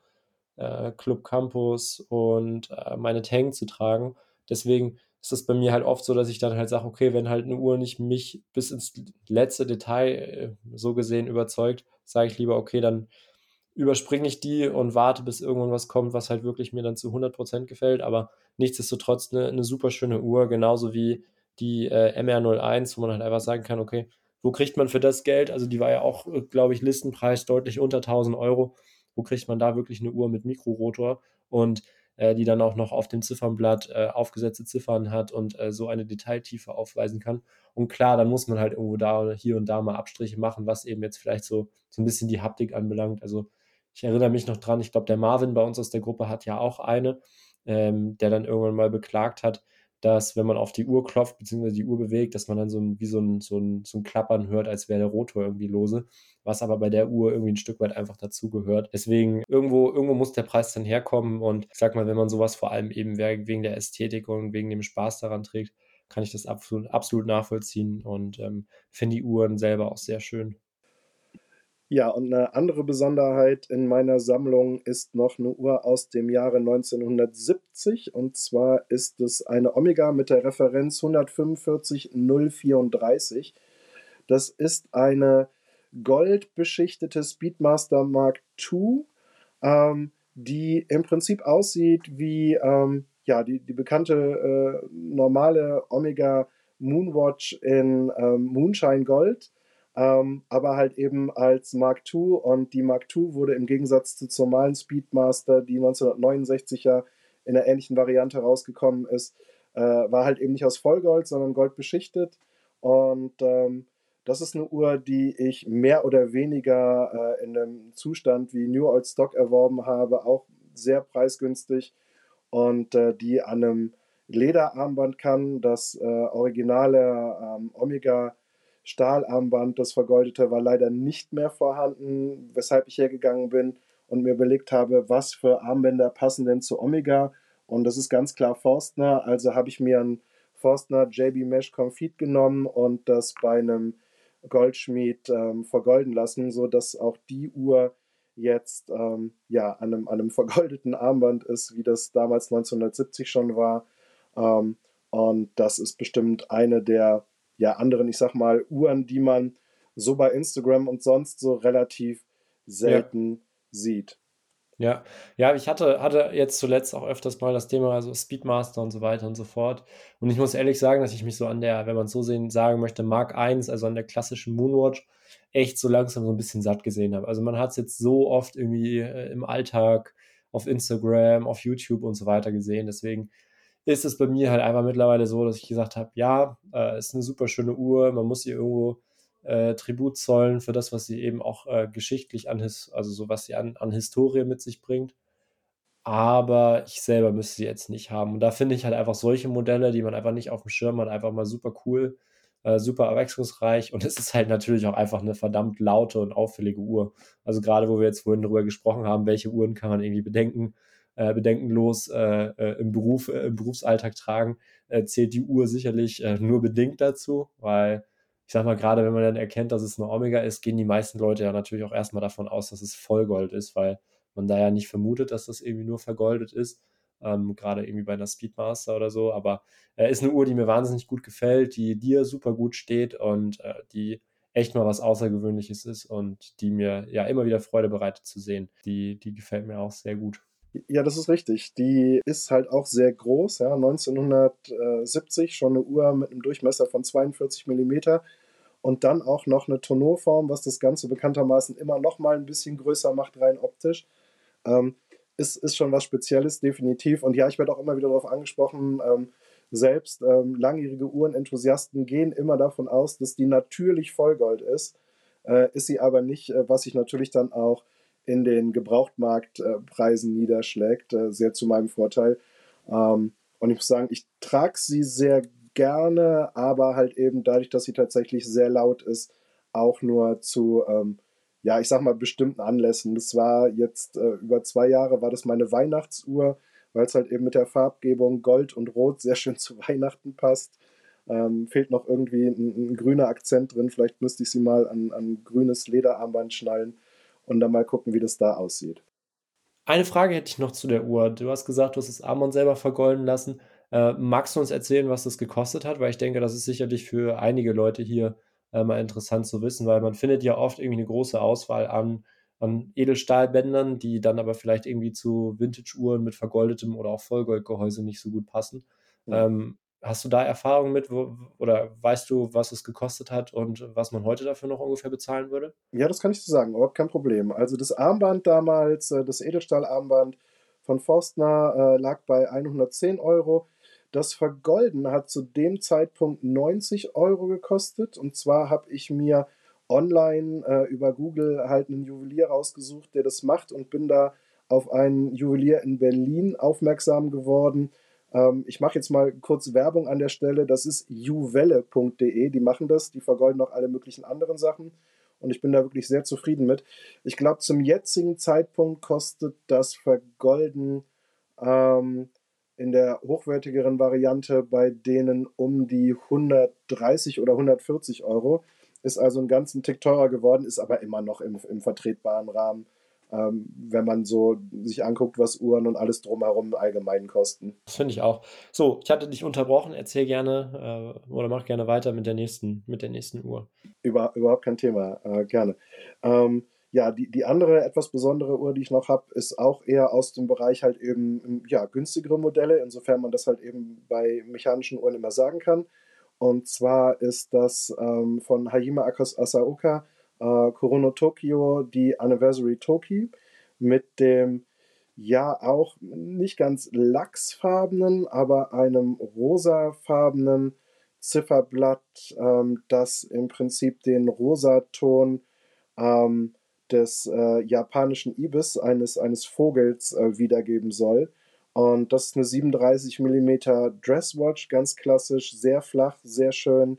äh, Club Campus und äh, meine Tank zu tragen. Deswegen ist es bei mir halt oft so, dass ich dann halt sage, okay, wenn halt eine Uhr nicht mich bis ins letzte Detail äh, so gesehen überzeugt, sage ich lieber, okay, dann überspringe ich die und warte, bis irgendwann was kommt, was halt wirklich mir dann zu 100% gefällt. Aber nichtsdestotrotz eine, eine super schöne Uhr, genauso wie die äh, MR01, wo man halt einfach sagen kann, okay, wo kriegt man für das Geld? Also die war ja auch, äh, glaube ich, Listenpreis deutlich unter 1000 Euro. Wo kriegt man da wirklich eine Uhr mit Mikrorotor und äh, die dann auch noch auf dem Ziffernblatt äh, aufgesetzte Ziffern hat und äh, so eine Detailtiefe aufweisen kann? Und klar, dann muss man halt irgendwo da oder hier und da mal Abstriche machen, was eben jetzt vielleicht so, so ein bisschen die Haptik anbelangt. Also ich erinnere mich noch dran, ich glaube, der Marvin bei uns aus der Gruppe hat ja auch eine, ähm, der dann irgendwann mal beklagt hat, dass wenn man auf die Uhr klopft, beziehungsweise die Uhr bewegt, dass man dann so ein, wie so ein, so ein, so ein Klappern hört, als wäre der Rotor irgendwie lose, was aber bei der Uhr irgendwie ein Stück weit einfach dazugehört. Deswegen, irgendwo, irgendwo muss der Preis dann herkommen und ich sag mal, wenn man sowas vor allem eben wegen der Ästhetik und wegen dem Spaß daran trägt, kann ich das absolut, absolut nachvollziehen und ähm, finde die Uhren selber auch sehr schön. Ja, und eine andere Besonderheit in meiner Sammlung ist noch eine Uhr aus dem Jahre 1970. Und zwar ist es eine Omega mit der Referenz 145034. Das ist eine goldbeschichtete Speedmaster Mark II, ähm, die im Prinzip aussieht wie ähm, ja, die, die bekannte äh, normale Omega Moonwatch in ähm, Moonshine Gold ähm, aber halt eben als Mark II und die Mark II wurde im Gegensatz zur normalen Speedmaster, die 1969 ja in einer ähnlichen Variante rausgekommen ist, äh, war halt eben nicht aus Vollgold, sondern Gold beschichtet und ähm, das ist eine Uhr, die ich mehr oder weniger äh, in einem Zustand wie New Old Stock erworben habe, auch sehr preisgünstig und äh, die an einem Lederarmband kann. Das äh, originale ähm, Omega Stahlarmband, das vergoldete, war leider nicht mehr vorhanden, weshalb ich hergegangen bin und mir überlegt habe, was für Armbänder passen denn zu Omega. Und das ist ganz klar Forstner, also habe ich mir ein Forstner JB Mesh Confit genommen und das bei einem Goldschmied ähm, vergolden lassen, sodass auch die Uhr jetzt ähm, ja, an, einem, an einem vergoldeten Armband ist, wie das damals 1970 schon war. Ähm, und das ist bestimmt eine der ja, anderen, ich sag mal, Uhren, die man so bei Instagram und sonst so relativ selten ja. sieht. Ja, ja, ich hatte, hatte jetzt zuletzt auch öfters mal das Thema, also Speedmaster und so weiter und so fort. Und ich muss ehrlich sagen, dass ich mich so an der, wenn man es so sehen, sagen möchte, Mark 1, also an der klassischen Moonwatch, echt so langsam so ein bisschen satt gesehen habe. Also man hat es jetzt so oft irgendwie äh, im Alltag auf Instagram, auf YouTube und so weiter gesehen. Deswegen ist es bei mir halt einfach mittlerweile so, dass ich gesagt habe, ja, äh, ist eine super schöne Uhr, man muss ihr irgendwo äh, Tribut zollen für das, was sie eben auch äh, geschichtlich an, also so was sie an, an Historie mit sich bringt. Aber ich selber müsste sie jetzt nicht haben. Und da finde ich halt einfach solche Modelle, die man einfach nicht auf dem Schirm hat, einfach mal super cool, äh, super abwechslungsreich. Und es ist halt natürlich auch einfach eine verdammt laute und auffällige Uhr. Also gerade, wo wir jetzt vorhin darüber gesprochen haben, welche Uhren kann man irgendwie bedenken, äh, bedenkenlos äh, äh, im, Beruf, äh, im Berufsalltag tragen, äh, zählt die Uhr sicherlich nur bedingt dazu, weil ich sag mal, gerade wenn man dann erkennt, dass es eine Omega ist, gehen die meisten Leute ja natürlich auch erstmal davon aus, dass es Vollgold ist, weil man da ja nicht vermutet, dass das irgendwie nur vergoldet ist. Ähm, gerade irgendwie bei einer Speedmaster oder so. Aber äh, ist eine Uhr, die mir wahnsinnig gut gefällt, die dir super gut steht und äh, die echt mal was Außergewöhnliches ist und die mir ja immer wieder Freude bereitet zu sehen. Die, die gefällt mir auch sehr gut. Ja, das ist richtig. Die ist halt auch sehr groß. Ja. 1970 schon eine Uhr mit einem Durchmesser von 42 mm und dann auch noch eine Tonneauform, was das Ganze bekanntermaßen immer noch mal ein bisschen größer macht, rein optisch. Ähm, ist, ist schon was Spezielles, definitiv. Und ja, ich werde auch immer wieder darauf angesprochen, ähm, selbst ähm, langjährige Uhrenenthusiasten gehen immer davon aus, dass die natürlich Vollgold ist. Äh, ist sie aber nicht, äh, was sich natürlich dann auch in den Gebrauchtmarktpreisen äh, niederschlägt, äh, sehr zu meinem Vorteil. Ähm, und ich muss sagen, ich trage sie sehr gerne, aber halt eben dadurch, dass sie tatsächlich sehr laut ist, auch nur zu, ähm, ja, ich sag mal, bestimmten Anlässen. Das war jetzt äh, über zwei Jahre, war das meine Weihnachtsuhr weil es halt eben mit der Farbgebung Gold und Rot sehr schön zu Weihnachten passt. Ähm, fehlt noch irgendwie ein, ein, grüner Akzent drin. Vielleicht müsste ich sie mal an, an grünes Lederarmband schnallen und dann mal gucken, wie das da aussieht. Eine Frage hätte ich noch zu der Uhr. Du hast gesagt, du hast das Armband selber vergolden lassen. Äh, magst du uns erzählen, was das gekostet hat? Weil ich denke, das ist sicherlich für einige Leute hier äh, mal interessant zu wissen, weil man findet ja oft irgendwie eine große Auswahl an an Edelstahlbändern, die dann aber vielleicht irgendwie zu Vintage-Uhren mit vergoldetem oder auch Vollgoldgehäuse nicht so gut passen. Ja. Ähm, hast du da Erfahrungen mit wo, oder weißt du, was es gekostet hat und was man heute dafür noch ungefähr bezahlen würde? Ja, das kann ich dir sagen, überhaupt kein Problem. Also das Armband damals, äh, das Edelstahlarmband von Forstner äh, lag bei 110 Euro. Das Vergolden hat zu dem Zeitpunkt 90 Euro gekostet. Und zwar habe ich mir online äh, über Google halt einen Juwelier rausgesucht, der das macht und bin da auf einen Juwelier in Berlin aufmerksam geworden. Ähm, ich mache jetzt mal kurz Werbung an der Stelle. Das ist juwelle.de. Die machen das, die vergolden auch alle möglichen anderen Sachen. Und ich bin da wirklich sehr zufrieden mit. Ich glaube, zum jetzigen Zeitpunkt kostet das Vergolden ähm, in der hochwertigeren Variante bei denen um die 130 oder 140 Euro ist also einen ganzen Tick teurer geworden, ist aber immer noch im, im vertretbaren Rahmen, ähm, wenn man so sich anguckt, was Uhren und alles drumherum allgemein kosten. Das finde ich auch. So, ich hatte dich unterbrochen, erzähl gerne äh, oder mach gerne weiter mit der nächsten, mit der nächsten Uhr. Über, überhaupt kein Thema, äh, gerne. Ähm, ja, die, die andere etwas besondere Uhr, die ich noch habe, ist auch eher aus dem Bereich halt eben ja, günstigere Modelle, insofern man das halt eben bei mechanischen Uhren immer sagen kann. Und zwar ist das ähm, von Hajime Asaoka äh, Korono Tokyo die Anniversary Toki mit dem ja auch nicht ganz lachsfarbenen, aber einem rosafarbenen Zifferblatt, ähm, das im Prinzip den Rosaton ähm, des äh, japanischen Ibis, eines, eines Vogels, äh, wiedergeben soll. Und das ist eine 37 mm Dresswatch, ganz klassisch, sehr flach, sehr schön,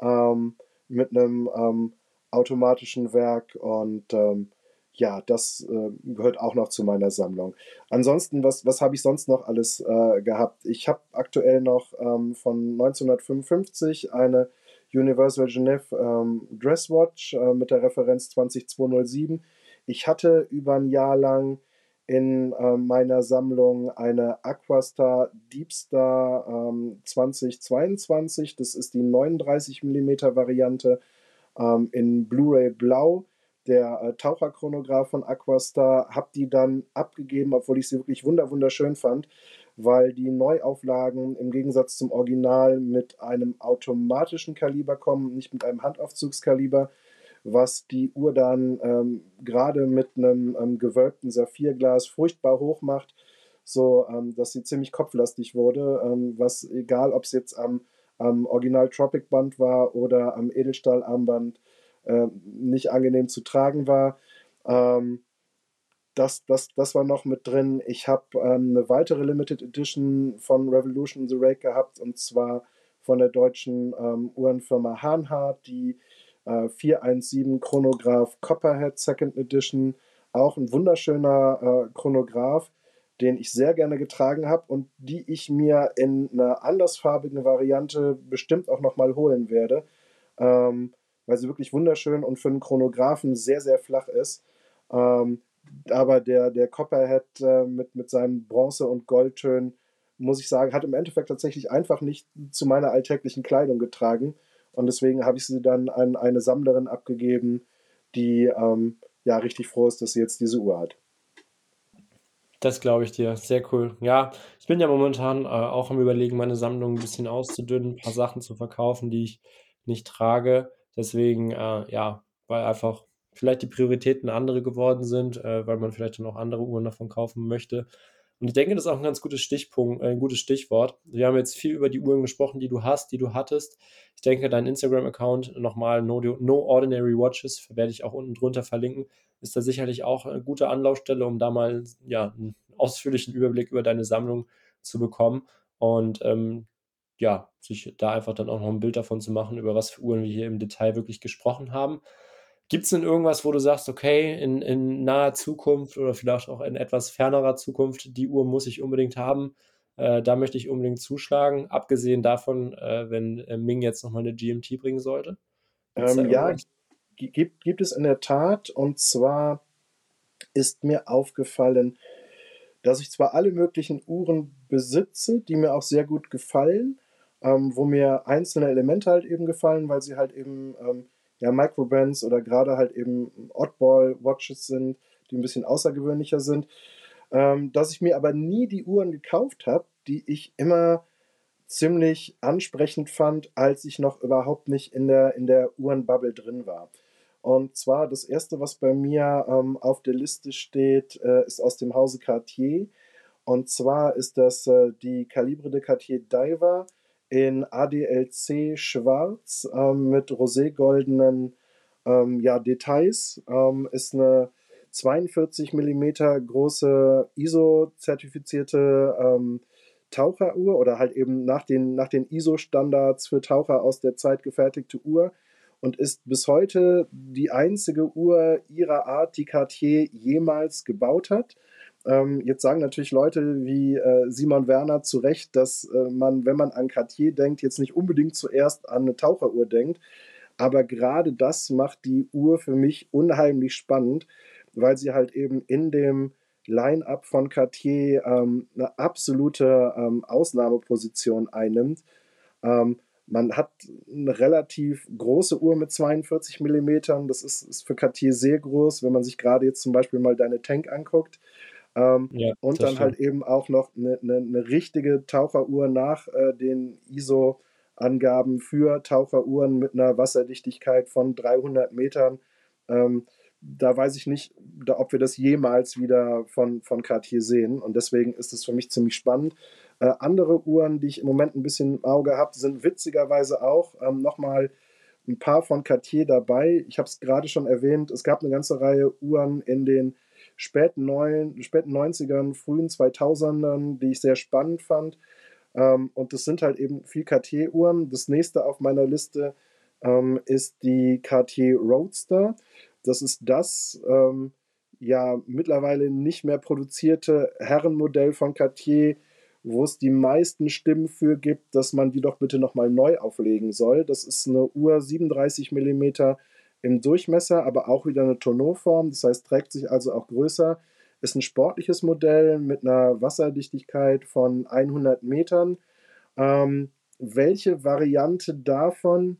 ähm, mit einem ähm, automatischen Werk und ähm, ja, das äh, gehört auch noch zu meiner Sammlung. Ansonsten, was, was habe ich sonst noch alles äh, gehabt? Ich habe aktuell noch ähm, von 1955 eine Universal Genève ähm, Dresswatch äh, mit der Referenz 20207. Ich hatte über ein Jahr lang in äh, meiner Sammlung eine Aquastar Deepstar ähm, 2022. Das ist die 39 mm Variante ähm, in Blu-ray Blau. Der äh, Taucherchronograph von Aquastar habe die dann abgegeben, obwohl ich sie wirklich wunderschön fand, weil die Neuauflagen im Gegensatz zum Original mit einem automatischen Kaliber kommen, nicht mit einem Handaufzugskaliber was die Uhr dann ähm, gerade mit einem ähm, gewölbten Saphirglas furchtbar hoch macht, so ähm, dass sie ziemlich kopflastig wurde, ähm, was egal ob es jetzt am, am Original Tropic Band war oder am Edelstahlarmband äh, nicht angenehm zu tragen war. Ähm, das, das, das war noch mit drin. Ich habe ähm, eine weitere Limited Edition von Revolution the Rake gehabt und zwar von der deutschen Uhrenfirma Hanhardt, die äh, 417 Chronograph Copperhead Second Edition. Auch ein wunderschöner äh, Chronograph, den ich sehr gerne getragen habe und die ich mir in einer andersfarbigen Variante bestimmt auch nochmal holen werde. ähm, weil sie wirklich wunderschön und für einen Chronographen sehr, sehr flach ist. Ähm, aber der, der Copperhead äh, mit, mit seinen Bronze- und Goldtönen, muss ich sagen, hat im Endeffekt tatsächlich einfach nicht zu meiner alltäglichen Kleidung getragen. Und deswegen habe ich sie dann an eine Sammlerin abgegeben, die ähm, ja richtig froh ist, dass sie jetzt diese Uhr hat. Das glaube ich dir. Sehr cool. Ja, ich bin ja momentan äh, auch am Überlegen, meine Sammlung ein bisschen auszudünnen, ein paar Sachen zu verkaufen, die ich nicht trage. Deswegen, äh, ja, weil einfach vielleicht die Prioritäten andere geworden sind, äh, weil man vielleicht dann auch andere Uhren davon kaufen möchte. Und ich denke, das ist auch ein ganz gutes Stichpunkt, äh, ein gutes Stichwort. Wir haben jetzt viel über die Uhren gesprochen, die du hast, die du hattest. Ich denke, dein Instagram-Account nochmal no, no Ordinary Watches, werde ich auch unten drunter verlinken, ist da sicherlich auch eine gute Anlaufstelle, um da mal ja, einen ausführlichen Überblick über deine Sammlung zu bekommen. Und ähm, ja, sich da einfach dann auch noch ein Bild davon zu machen, über was für Uhren wir hier im Detail wirklich gesprochen haben. Gibt es denn irgendwas, wo du sagst, okay, in, in naher Zukunft oder vielleicht auch in etwas fernerer Zukunft, die Uhr muss ich unbedingt haben, äh, da möchte ich unbedingt zuschlagen, abgesehen davon, äh, wenn äh, Ming jetzt nochmal eine GMT bringen sollte? Ähm, ja, gibt, gibt es in der Tat. Und zwar ist mir aufgefallen, dass ich zwar alle möglichen Uhren besitze, die mir auch sehr gut gefallen, ähm, wo mir einzelne Elemente halt eben gefallen, weil sie halt eben ähm, ja, Microbrands oder gerade halt eben Oddball-Watches sind, die ein bisschen außergewöhnlicher sind. Ähm, dass ich mir aber nie die Uhren gekauft habe, die ich immer ziemlich ansprechend fand, als ich noch überhaupt nicht in der, in der Uhrenbubble drin war. Und zwar das erste, was bei mir ähm, auf der Liste steht, äh, ist aus dem Hause Cartier. Und zwar ist das äh, die Calibre de Cartier Diver in ADLC schwarz ähm, mit roségoldenen ähm, ja, Details. Ähm, ist eine 42 mm große ISO-zertifizierte ähm, Taucheruhr oder halt eben nach den, nach den ISO-Standards für Taucher aus der Zeit gefertigte Uhr und ist bis heute die einzige Uhr ihrer Art, die Cartier jemals gebaut hat. Ähm, jetzt sagen natürlich Leute wie äh, Simon Werner zu Recht, dass äh, man, wenn man an Cartier denkt, jetzt nicht unbedingt zuerst an eine Taucheruhr denkt. Aber gerade das macht die Uhr für mich unheimlich spannend, weil sie halt eben in dem Line-up von Cartier ähm, eine absolute ähm, Ausnahmeposition einnimmt. Ähm, man hat eine relativ große Uhr mit 42 mm. Das ist, ist für Cartier sehr groß, wenn man sich gerade jetzt zum Beispiel mal deine Tank anguckt. Ähm, ja, und dann halt stimmt. halt eben auch noch eine, eine, eine richtige Taucheruhr nach äh, den ISO-Angaben für Taucheruhren mit einer Wasserdichtigkeit von 300 Metern. Ähm, da weiß ich nicht, da, ob wir das jemals wieder von, von Cartier sehen. Und deswegen ist es für mich ziemlich spannend. Äh, andere Uhren, die ich im Moment ein bisschen im Auge habe, sind witzigerweise auch ähm, nochmal ein paar von Cartier dabei. Ich habe es gerade schon erwähnt, es gab eine ganze Reihe Uhren in den späten, neun, späten 90ern, frühen 2000ern, die ich sehr spannend fand. Ähm, und das sind halt eben viel Cartier-Uhren. Das nächste auf meiner Liste ähm, ist die Cartier Roadster. Das ist das ähm, ja mittlerweile nicht mehr produzierte Herrenmodell von Cartier, wo es die meisten Stimmen für gibt, dass man die doch bitte nochmal neu auflegen soll. Das ist eine Uhr 37 mm im Durchmesser, aber auch wieder eine Tonneauform, das heißt, trägt sich also auch größer. Ist ein sportliches Modell mit einer Wasserdichtigkeit von 100 Metern. Ähm, welche Variante davon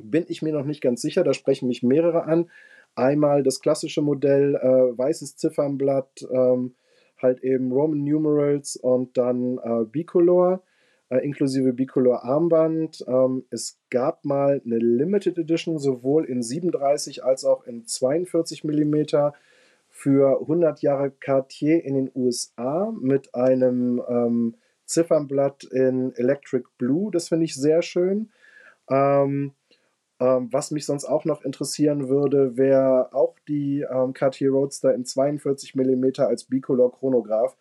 bin ich mir noch nicht ganz sicher, da sprechen mich mehrere an. Einmal das klassische Modell, äh, weißes Ziffernblatt, ähm, halt eben Roman Numerals und dann äh, Bicolor äh, inklusive Bicolor Armband. Ähm, es gab mal eine Limited Edition, sowohl in 37 als auch in 42 mm für 100 Jahre Cartier in den USA mit einem ähm, Ziffernblatt in Electric Blue. Das finde ich sehr schön. Ähm, ähm, was mich sonst auch noch interessieren würde, wäre auch die ähm, Cartier Roadster in 42 mm als Bicolor Chronograph.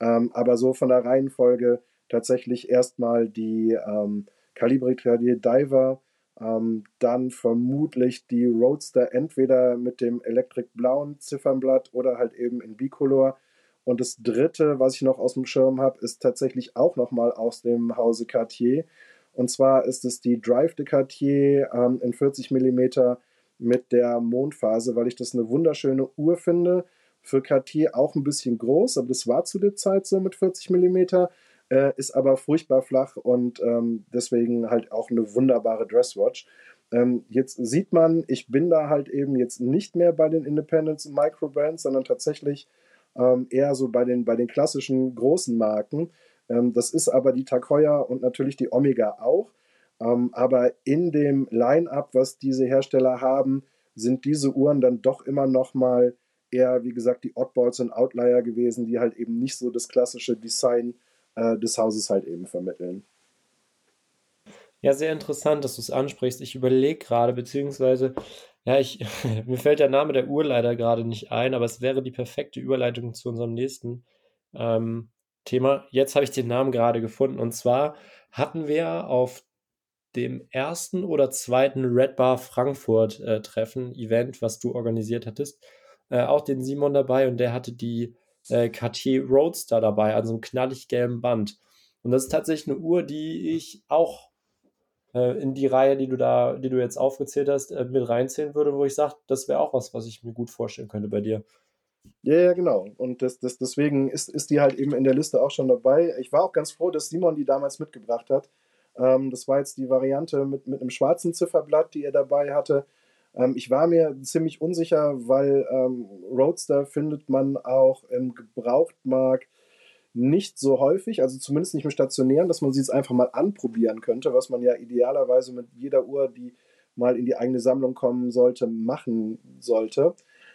Ähm, aber so von der Reihenfolge tatsächlich erstmal die ähm, Calibre Diver, ähm, dann vermutlich die Roadster entweder mit dem Electric blauen Ziffernblatt oder halt eben in Bicolor. Und das dritte, was ich noch aus dem Schirm habe, ist tatsächlich auch nochmal aus dem Hause Cartier. Und zwar ist es die Drive de Cartier ähm, in 40 mm mit der Mondphase, weil ich das eine wunderschöne Uhr finde. Für Cartier auch ein bisschen groß, aber das war zu der Zeit so mit 40 mm, äh, ist aber furchtbar flach und ähm, deswegen halt auch eine wunderbare Dresswatch. Ähm, jetzt sieht man, ich bin da halt eben jetzt nicht mehr bei den Independents und Microbrands, sondern tatsächlich ähm, eher so bei den, bei den klassischen großen Marken. Ähm, das ist aber die Heuer und natürlich die Omega auch. Ähm, aber in dem Line-up, was diese Hersteller haben, sind diese Uhren dann doch immer noch mal eher, wie gesagt, die Oddballs und Outlier gewesen, die halt eben nicht so das klassische Design äh, des Hauses halt eben vermitteln. Ja, sehr interessant, dass du es ansprichst. Ich überlege gerade, beziehungsweise, ja, ich, mir fällt der Name der Uhr leider gerade nicht ein, aber es wäre die perfekte Überleitung zu unserem nächsten ähm, Thema. Jetzt habe ich den Namen gerade gefunden. Und zwar hatten wir auf dem ersten oder zweiten Red Bar Frankfurt äh, Treffen, Event, was du organisiert hattest, äh, auch den Simon dabei und der hatte die äh, Cartier Roadster dabei, an so einem knallig gelben Band. Und das ist tatsächlich eine Uhr, die ich auch äh, in die Reihe, die du da, die du jetzt aufgezählt hast, äh, mit reinzählen würde, wo ich sage, das wäre auch was, was ich mir gut vorstellen könnte bei dir. Ja, ja, genau. Und das, das, deswegen ist, ist die halt eben in der Liste auch schon dabei. Ich war auch ganz froh, dass Simon die damals mitgebracht hat. Ähm, das war jetzt die Variante mit, mit einem schwarzen Zifferblatt, die er dabei hatte. Ähm, ich war mir ziemlich unsicher, weil ähm, Roadster findet man auch im Gebrauchtmarkt nicht so häufig, also zumindest nicht im Stationären, dass man sie jetzt einfach mal anprobieren könnte, was man ja idealerweise mit jeder Uhr, die mal in die eigene Sammlung kommen sollte, machen sollte,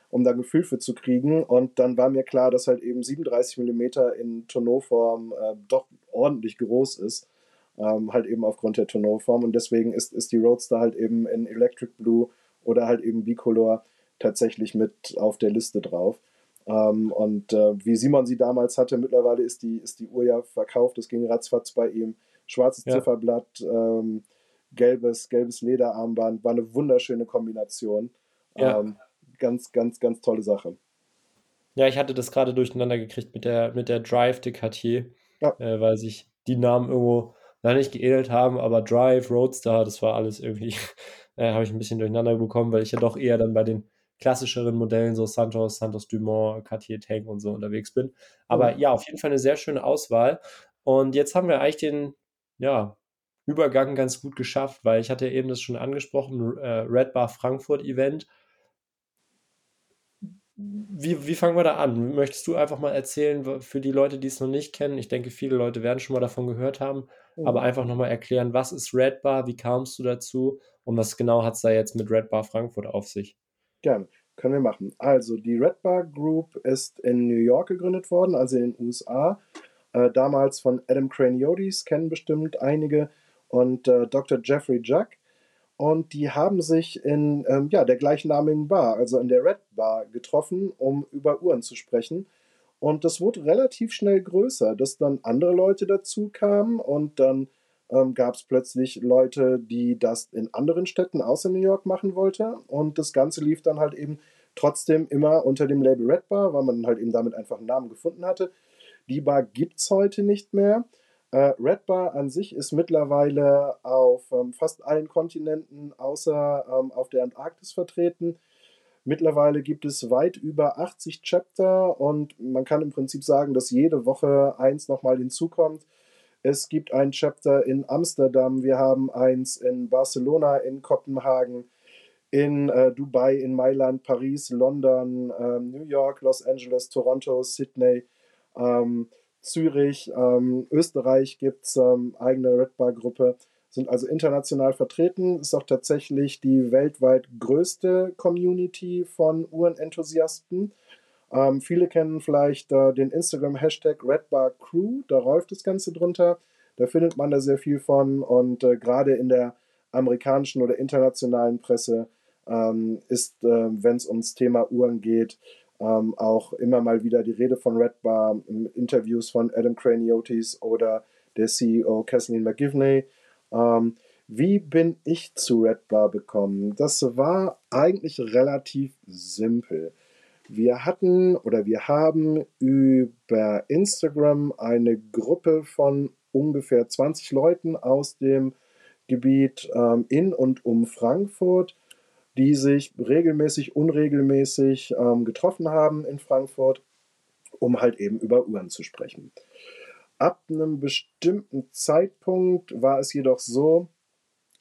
um da ein Gefühl für zu kriegen. Und dann war mir klar, dass halt eben 37 mm in Tonneauform äh, doch ordentlich groß ist. Ähm, halt eben aufgrund der Tonneauform. Und deswegen ist, ist die Roadster halt eben in Electric Blue oder halt eben Bicolor tatsächlich mit auf der Liste drauf. Ähm, und äh, wie Simon sie damals hatte, mittlerweile ist die, ist die Uhr ja verkauft, es ging ratzfatz bei ihm. Schwarzes ja. Zifferblatt, ähm, gelbes, gelbes Lederarmband, war eine wunderschöne Kombination. Ja. Ähm, ganz, ganz, ganz tolle Sache. Ja, ich hatte das gerade durcheinander gekriegt mit der, mit der Drive de Cartier, ja. äh, weil sich die Namen irgendwo da nicht geähnelt haben, aber Drive, Roadster, das war alles irgendwie, äh, habe ich ein bisschen durcheinander bekommen, weil ich ja doch eher dann bei den klassischeren Modellen, so Santos, Santos Dumont, Cartier Tank und so unterwegs bin. Aber ja, auf jeden Fall eine sehr schöne Auswahl. Und jetzt haben wir eigentlich den, ja, Übergang ganz gut geschafft, weil ich hatte eben das schon angesprochen, äh, Red Bar Frankfurt Event. Wie, wie fangen wir da an? Möchtest du einfach mal erzählen für die Leute, die es noch nicht kennen? Ich denke, viele Leute werden schon mal davon gehört haben, mhm. aber einfach nochmal erklären, was ist Red Bar, wie kamst du dazu und was genau hat es da jetzt mit Red Bar Frankfurt auf sich? Gern, können wir machen. Also, die Red Bar Group ist in New York gegründet worden, also in den USA. Äh, damals von Adam Craniotis, kennen bestimmt einige, und äh, Dr. Jeffrey Jack. Und die haben sich in ähm, ja, der gleichnamigen Bar, also in der Red Bar, getroffen, um über Uhren zu sprechen. Und das wurde relativ schnell größer, dass dann andere Leute dazu kamen und dann ähm, gab es plötzlich Leute, die das in anderen Städten außer New York machen wollten. Und das Ganze lief dann halt eben trotzdem immer unter dem Label Red Bar, weil man halt eben damit einfach einen Namen gefunden hatte. Die Bar gibt es heute nicht mehr. Äh, Red Bar an sich ist mittlerweile auf ähm, fast allen Kontinenten außer ähm, auf der Antarktis vertreten. Mittlerweile gibt es weit über 80 Chapter und man kann im Prinzip sagen, dass jede Woche eins nochmal hinzukommt. Es gibt ein Chapter in Amsterdam, wir haben eins in Barcelona, in Kopenhagen, in äh, Dubai, in Mailand, Paris, London, äh, New York, Los Angeles, Toronto, Sydney, ähm, Zürich, ähm, Österreich gibt es ähm, eigene Red Bar Gruppe, sind also international vertreten, ist auch tatsächlich die weltweit größte Community von Uhrenenthusiasten. Ähm, viele kennen vielleicht äh, den Instagram-Hashtag RedBarCrew, da läuft das Ganze drunter. Da findet man da sehr viel von und äh, gerade in der amerikanischen oder internationalen Presse ähm, ist, äh, wenn es ums Thema Uhren geht, ähm, auch immer mal wieder die Rede von Red Bar, Interviews von Adam Craniotis oder der CEO Kathleen McGivney. Ähm, wie bin ich zu Red Bar gekommen? Das war eigentlich relativ simpel. Wir hatten oder wir haben über Instagram eine Gruppe von ungefähr 20 Leuten aus dem Gebiet ähm, in und um Frankfurt, die sich regelmäßig, unregelmäßig ähm, getroffen haben in Frankfurt, um halt eben über Uhren zu sprechen. Ab einem bestimmten Zeitpunkt war es jedoch so,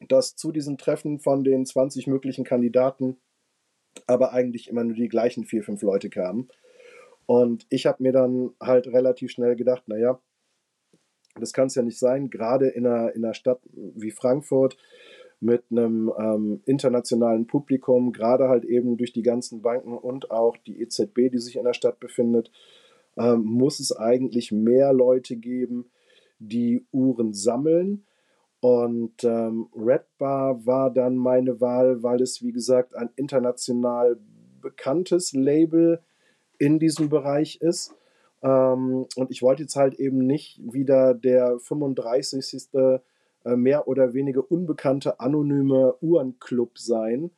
dass zu diesen Treffen von den 20 möglichen Kandidaten aber eigentlich immer nur die gleichen vier, fünf Leute kamen. Und ich habe mir dann halt relativ schnell gedacht, naja, das kann es ja nicht sein, gerade in einer, in einer Stadt wie Frankfurt mit einem ähm, internationalen Publikum, gerade halt eben durch die ganzen Banken und auch die EZB, die sich in der Stadt befindet, ähm, muss es eigentlich mehr Leute geben, die Uhren sammeln. Und ähm, Red Bar war dann meine Wahl, weil es, wie gesagt, ein international bekanntes Label in diesem Bereich ist. Ähm, und ich wollte jetzt halt eben nicht wieder der 35. Äh, mehr oder weniger unbekannte anonyme Uhrenclub sein,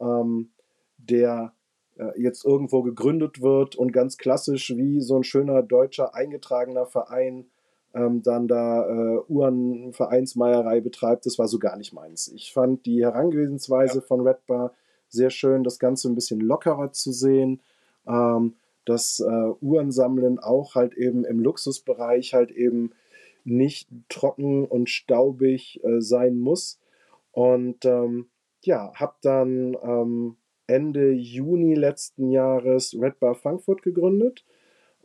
ähm, der äh, jetzt irgendwo gegründet wird und ganz klassisch wie so ein schöner deutscher eingetragener Verein ähm, dann da äh, Uhrenvereinsmeierei betreibt. Das war so gar nicht meins. Ich fand die Herangehensweise ja. von Red Bar sehr schön, das Ganze ein bisschen lockerer zu sehen. Ähm, dass äh, Uhrensammeln auch halt eben im Luxusbereich halt eben nicht trocken und staubig äh, sein muss. Und ähm, ja, habe dann ähm, Ende Juni letzten Jahres Red Bar Frankfurt gegründet.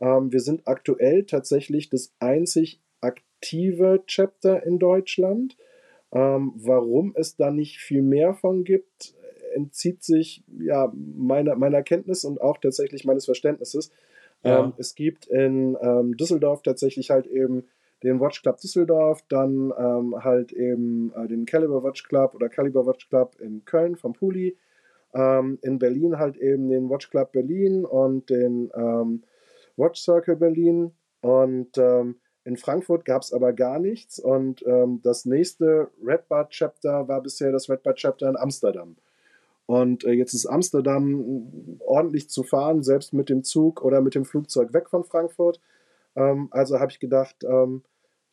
Ähm, wir sind aktuell tatsächlich das einzig aktive Chapter in Deutschland. Ähm, warum es da nicht viel mehr von gibt, entzieht sich ja meiner, meiner Kenntnis und auch tatsächlich meines Verständnisses. Ja. Ähm, es gibt in ähm, Düsseldorf tatsächlich halt eben den Watch Club Düsseldorf, dann ähm, halt eben äh, den Caliber Watch Club oder Caliber Watch Club in Köln vom Puli. Ähm, in Berlin halt eben den Watch Club Berlin und den ähm, Watch Circle Berlin. Und ähm, in Frankfurt gab es aber gar nichts. Und das nächste Red Bar Chapter war bisher das Red Bar Chapter in Amsterdam. Und äh, jetzt ist Amsterdam ordentlich zu fahren, selbst mit dem Zug oder mit dem Flugzeug weg von Frankfurt. Ähm, also habe ich gedacht, ähm,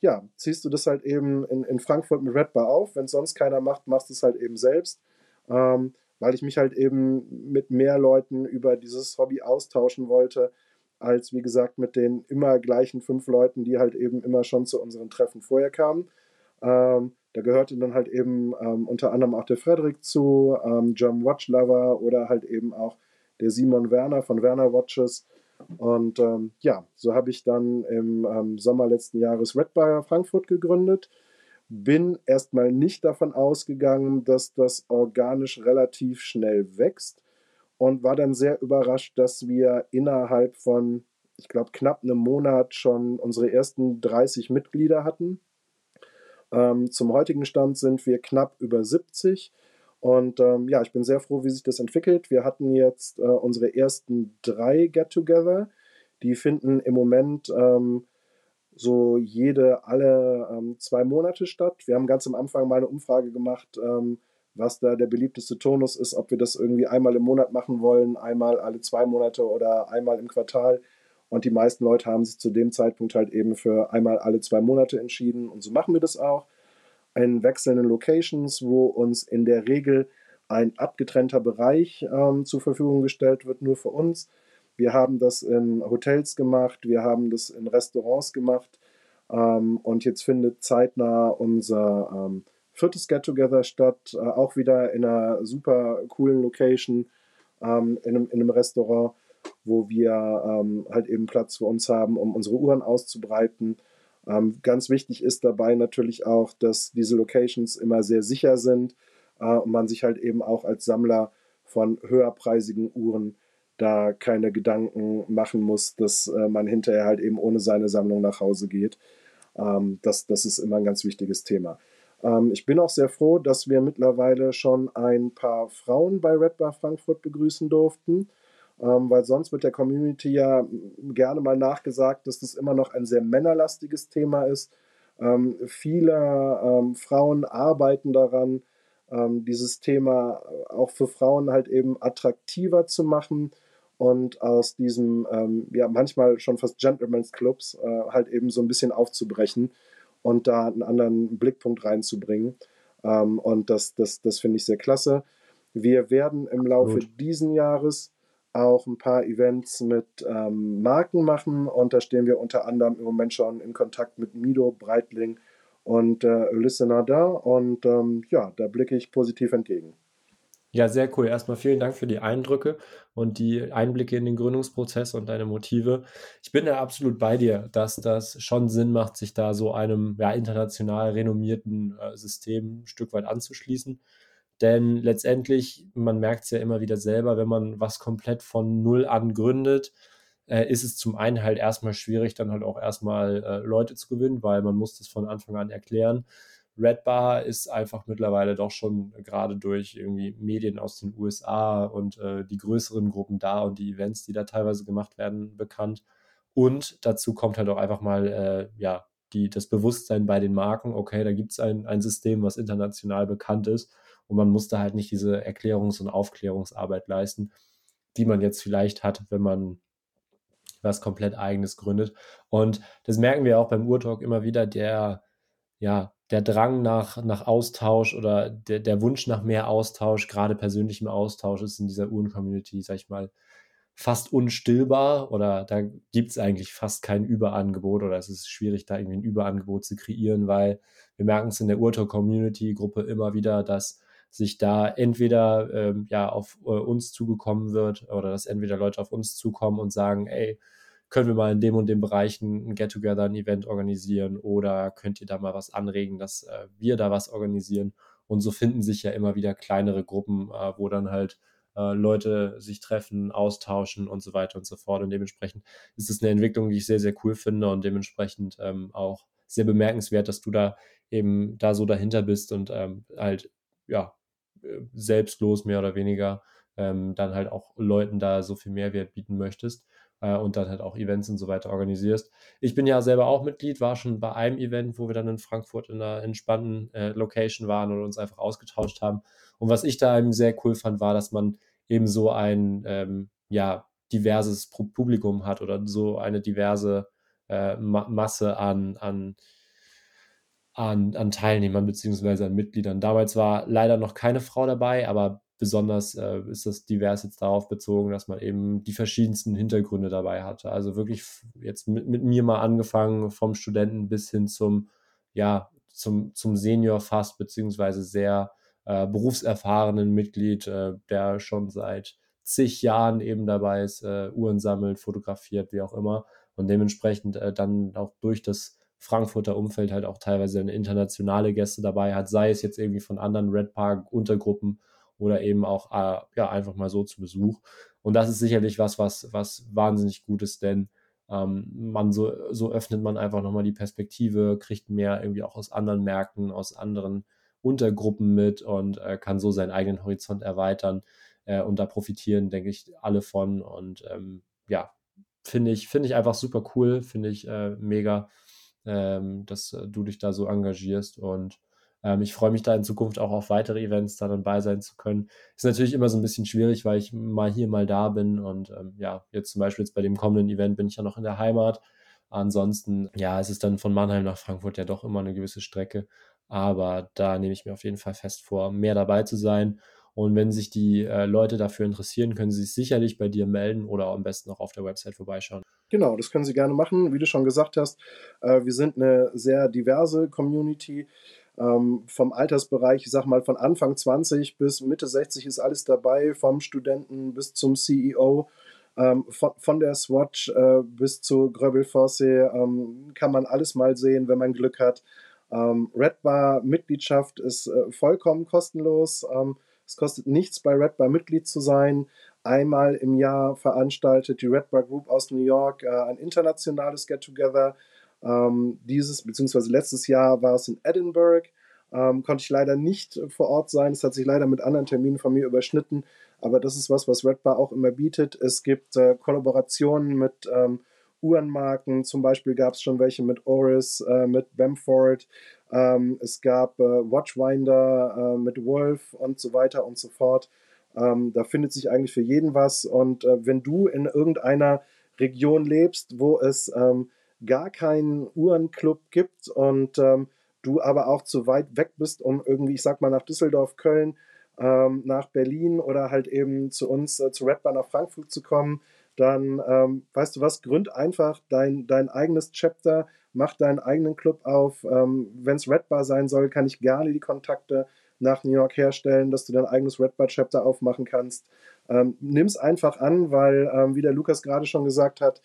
ja, ziehst du das halt eben in, in Frankfurt mit Red Bar auf. Wenn es sonst keiner macht, machst du es halt eben selbst. Ähm, weil ich mich halt eben mit mehr Leuten über dieses Hobby austauschen wollte, als wie gesagt mit den immer gleichen fünf Leuten, die halt eben immer schon zu unseren Treffen vorher kamen. Ähm, da gehörte dann halt eben ähm, unter anderem auch der Frederik zu, ähm, German Watch Lover oder halt eben auch der Simon Werner von Werner Watches. Und ähm, ja, so habe ich dann im ähm, Sommer letzten Jahres Red Bar Frankfurt gegründet. Bin erstmal nicht davon ausgegangen, dass das organisch relativ schnell wächst und war dann sehr überrascht, dass wir innerhalb von, ich glaube, knapp einem Monat schon unsere ersten 30 Mitglieder hatten. Ähm, zum heutigen Stand sind wir knapp über 70. Und ähm, ja, ich bin sehr froh, wie sich das entwickelt. Wir hatten jetzt äh, unsere ersten drei Get-Together. Die finden im Moment ähm, so jede alle ähm, zwei Monate statt. Wir haben ganz am Anfang mal eine Umfrage gemacht, ähm, was da der beliebteste Tonus ist, ob wir das irgendwie einmal im Monat machen wollen, einmal alle zwei Monate oder einmal im Quartal. Und die meisten Leute haben sich zu dem Zeitpunkt halt eben für einmal alle zwei Monate entschieden. Und so machen wir das auch. In wechselnden Locations, wo uns in der Regel ein abgetrennter Bereich ähm, zur Verfügung gestellt wird, nur für uns. Wir haben das in Hotels gemacht, wir haben das in Restaurants gemacht. Ähm, und jetzt findet zeitnah unser ähm, viertes Get-Together statt, äh, auch wieder in einer super coolen Location, ähm, in, einem, in einem Restaurant wo wir ähm, halt eben Platz für uns haben, um unsere Uhren auszubreiten. Ähm, ganz wichtig ist dabei natürlich auch, dass diese Locations immer sehr sicher sind äh, und man sich halt eben auch als Sammler von höherpreisigen Uhren da keine Gedanken machen muss, dass äh, man hinterher halt eben ohne seine Sammlung nach Hause geht. Ähm, das, das ist immer ein ganz wichtiges Thema. Ähm, ich bin auch sehr froh, dass wir mittlerweile schon ein paar Frauen bei Red Bar Frankfurt begrüßen durften ähm, weil sonst wird der Community ja gerne mal nachgesagt, dass das immer noch ein sehr männerlastiges Thema ist. Ähm, viele ähm, Frauen arbeiten daran, ähm, dieses Thema auch für Frauen halt eben attraktiver zu machen und aus diesem, ähm, ja, manchmal schon fast Gentleman's Clubs äh, halt eben so ein bisschen aufzubrechen und da einen anderen Blickpunkt reinzubringen. Ähm, und das, das, das finde ich sehr klasse. Wir werden im Laufe Gut. diesen Jahres auch ein paar Events mit ähm, Marken machen und da stehen wir unter anderem im Moment schon in Kontakt mit Mido, Breitling und äh, Listener da und ähm, ja, da blicke ich positiv entgegen. Ja, sehr cool. Erstmal vielen Dank für die Eindrücke und die Einblicke in den Gründungsprozess und deine Motive. Ich bin da absolut bei dir, dass das schon Sinn macht, sich da so einem ja, international renommierten äh, System ein Stück weit anzuschließen. Denn letztendlich, man merkt es ja immer wieder selber, wenn man was komplett von Null an gründet, äh, ist es zum einen halt erstmal schwierig, dann halt auch erstmal äh, Leute zu gewinnen, weil man muss das von Anfang an erklären. Red Bar ist einfach mittlerweile doch schon gerade durch irgendwie Medien aus den USA und äh, die größeren Gruppen da und die Events, die da teilweise gemacht werden, bekannt. Und dazu kommt halt auch einfach mal, äh, ja, die, das Bewusstsein bei den Marken, okay, da gibt es ein, ein System, was international bekannt ist und man muss da halt nicht diese Erklärungs- und Aufklärungsarbeit leisten, die man jetzt vielleicht hat, wenn man was komplett eigenes gründet. Und das merken wir auch beim Urtalk immer wieder, der, ja, der Drang nach, nach Austausch oder der, der Wunsch nach mehr Austausch, gerade persönlichem Austausch, ist in dieser Uhren-Community, sag ich mal, fast unstillbar oder da gibt es eigentlich fast kein Überangebot oder es ist schwierig, da irgendwie ein Überangebot zu kreieren, weil wir merken es in der Urtalk-Community-Gruppe immer wieder, dass sich da entweder ähm, ja auf äh, uns zugekommen wird oder dass entweder Leute auf uns zukommen und sagen, ey, können wir mal in dem und dem Bereich ein Get-Together, ein Event organisieren oder könnt ihr da mal was anregen, dass äh, wir da was organisieren. Und so finden sich ja immer wieder kleinere Gruppen, äh, wo dann halt äh, Leute sich treffen, austauschen und so weiter und so fort. Und dementsprechend ist es eine Entwicklung, die ich sehr, sehr cool finde und dementsprechend ähm, auch sehr bemerkenswert, dass du da eben da so dahinter bist und ähm, halt, ja, äh, selbstlos mehr oder weniger ähm, dann halt auch Leuten da so viel Mehrwert bieten möchtest und dann halt auch Events und so weiter organisierst. Ich bin ja selber auch Mitglied, war schon bei einem Event, wo wir dann in Frankfurt in einer entspannten äh, Location waren und uns einfach ausgetauscht haben. Und was ich da eben sehr cool fand, war, dass man eben so ein ähm, ja, diverses Publikum hat oder so eine diverse äh, Ma Masse an, an an, an Teilnehmern beziehungsweise an Mitgliedern. Damals war leider noch keine Frau dabei, aber besonders äh, ist das divers jetzt darauf bezogen, dass man eben die verschiedensten Hintergründe dabei hatte. Also wirklich jetzt mit, mit mir mal angefangen, vom Studenten bis hin zum, ja, zum, zum Senior fast, beziehungsweise sehr äh, berufserfahrenen Mitglied, äh, der schon seit zig Jahren eben dabei ist, äh, Uhren sammelt, fotografiert, wie auch immer. Und dementsprechend äh, dann auch durch das Frankfurter Umfeld halt auch teilweise eine internationale Gäste dabei hat, sei es jetzt irgendwie von anderen Red Park Untergruppen oder eben auch äh, ja einfach mal so zu Besuch. Und das ist sicherlich was, was, was wahnsinnig gut ist, denn ähm, man so, so öffnet man einfach nochmal die Perspektive, kriegt mehr irgendwie auch aus anderen Märkten, aus anderen Untergruppen mit und äh, kann so seinen eigenen Horizont erweitern. Äh, und da profitieren, denke ich, alle von. Und ähm, ja, finde ich, finde ich einfach super cool, finde ich äh, mega, ähm, dass äh, du dich da so engagierst. Und ähm, ich freue mich da in Zukunft auch auf weitere Events da dann bei sein zu können. Ist natürlich immer so ein bisschen schwierig, weil ich mal hier, mal da bin. Und ähm, ja, jetzt zum Beispiel jetzt bei dem kommenden Event bin ich ja noch in der Heimat. Ansonsten, ja, es ist dann von Mannheim nach Frankfurt ja doch immer eine gewisse Strecke. Aber da nehme ich mir auf jeden Fall fest vor, mehr dabei zu sein. Und wenn sich die äh, Leute dafür interessieren, können sie sich sicherlich bei dir melden oder am besten auch auf der Website vorbeischauen. Genau, das können sie gerne machen. Wie du schon gesagt hast, äh, wir sind eine sehr diverse Community. Ähm, vom Altersbereich, ich sag mal von Anfang 20 bis Mitte 60 ist alles dabei, vom Studenten bis zum CEO. Ähm, von, von, der Swatch äh, bis zu Gröbel Force ähm, kann man alles mal sehen, wenn man Glück hat. Ähm, Red Bar Mitgliedschaft ist äh, vollkommen kostenlos. Ähm, es kostet nichts, bei Red Bar Mitglied zu sein. Einmal im Jahr veranstaltet die Red Bar Group aus New York äh, ein internationales Get-Together. Ähm, dieses bzw. letztes Jahr war es in Edinburgh. Ähm, konnte ich leider nicht vor Ort sein. Es hat sich leider mit anderen Terminen von mir überschnitten. Aber das ist was, was Red Bar auch immer bietet. Es gibt äh, Kollaborationen mit ähm, Uhrenmarken. Zum Beispiel gab es schon welche mit Oris, äh, mit Bamford. Ähm, es gab äh, Watchwinder äh, mit Wolf und so weiter und so fort. Ähm, da findet sich eigentlich für jeden was. Und äh, wenn du in irgendeiner Region lebst, wo es ähm, gar keinen Uhrenclub gibt und ähm, du aber auch zu weit weg bist, um irgendwie, ich sag mal, nach Düsseldorf, Köln, ähm, nach Berlin oder halt eben zu uns, äh, zu Red Bar nach Frankfurt zu kommen, dann ähm, weißt du was, gründ einfach dein, dein eigenes Chapter, mach deinen eigenen Club auf. Ähm, Wenn es Red Bar sein soll, kann ich gerne die Kontakte nach New York herstellen, dass du dein eigenes Red Bar Chapter aufmachen kannst. Ähm, Nimm es einfach an, weil, ähm, wie der Lukas gerade schon gesagt hat,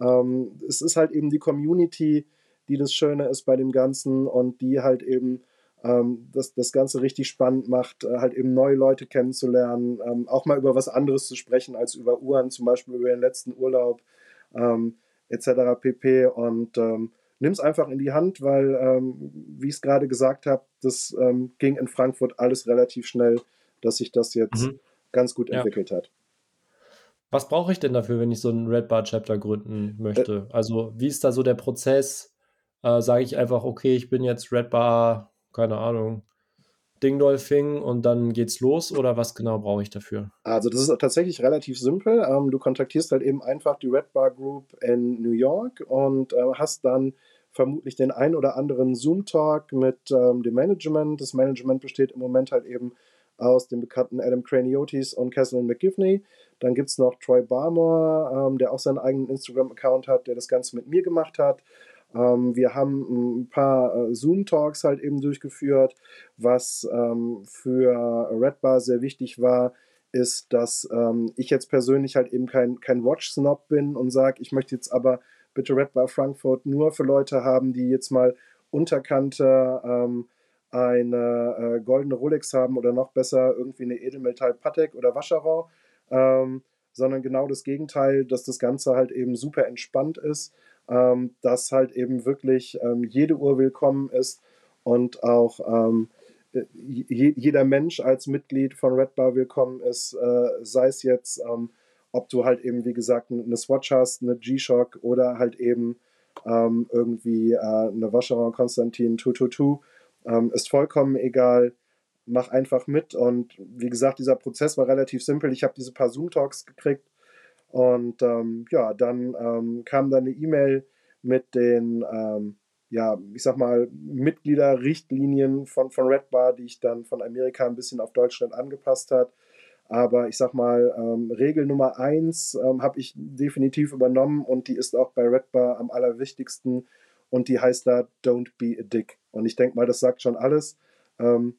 ähm, es ist halt eben die Community, die das Schöne ist bei dem Ganzen und die halt eben ähm, das, das Ganze richtig spannend macht, äh, halt eben neue Leute kennenzulernen, ähm, auch mal über was anderes zu sprechen als über Uhren, zum Beispiel über den letzten Urlaub ähm, etc. pp. Und ähm, nimm es einfach in die Hand, weil, ähm, wie ich es gerade gesagt habe, das ähm, ging in Frankfurt alles relativ schnell, dass sich das jetzt mhm. ganz gut entwickelt ja. hat. Was brauche ich denn dafür, wenn ich so ein Red Bar Chapter gründen möchte? Äh, also, wie ist da so der Prozess? Äh, Sage ich einfach, okay, ich bin jetzt Red Bar, keine Ahnung, Dingdolfing und dann geht's los oder was genau brauche ich dafür? Also das ist tatsächlich relativ simpel. Ähm, du kontaktierst halt eben einfach die Red Bar Group in New York und äh, hast dann vermutlich den ein oder anderen Zoom-Talk mit ähm, dem Management. Das Management besteht im Moment halt eben aus dem bekannten Adam Craniotis und Kathleen McGivney. Dann gibt es noch Troy Barmore, ähm, der auch seinen eigenen Instagram-Account hat, der das Ganze mit mir gemacht hat. Ähm, wir haben ein paar äh, Zoom-Talks halt eben durchgeführt. Was ähm, für Red Bar sehr wichtig war, ist, dass ähm, ich jetzt persönlich halt eben kein, kein Watch-Snob bin und sage, ich möchte jetzt aber bitte Red Bar Frankfurt nur für Leute haben, die jetzt mal unterkante ähm, eine äh, goldene Rolex haben oder noch besser irgendwie eine Edelmetall Patek oder Vacheron, ähm, sondern genau das Gegenteil, dass das Ganze halt eben super entspannt ist, ähm, dass halt eben wirklich ähm, jede Uhr willkommen ist und auch ähm, je, jeder Mensch als Mitglied von Red Bar willkommen ist, äh, sei es jetzt, ähm, ob du halt eben, wie gesagt, eine Swatch hast, eine G-Shock oder halt eben ähm, irgendwie äh, eine Vacheron Konstantin 222 ähm, ist vollkommen egal. Mach einfach mit. Und wie gesagt, dieser Prozess war relativ simpel. Ich habe diese paar Zoom-Talks gekriegt. Und ähm, ja, dann ähm, kam dann eine E-Mail mit den, ähm, ja, ich sag mal, Mitgliederrichtlinien von, von Red Bar, die ich dann von Amerika ein bisschen auf Deutschland angepasst hat. Aber ich sag mal, ähm, Regel Nummer eins ähm, habe ich definitiv übernommen und die ist auch bei Red Bar am allerwichtigsten und die heißt da Don't be a Dick. Und ich denke mal, das sagt schon alles. Ähm,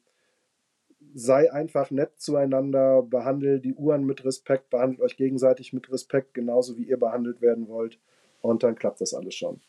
sei einfach nett zueinander, behandelt die Uhren mit Respekt, behandelt euch gegenseitig mit Respekt, genauso wie ihr behandelt werden wollt. Und dann klappt das alles schon.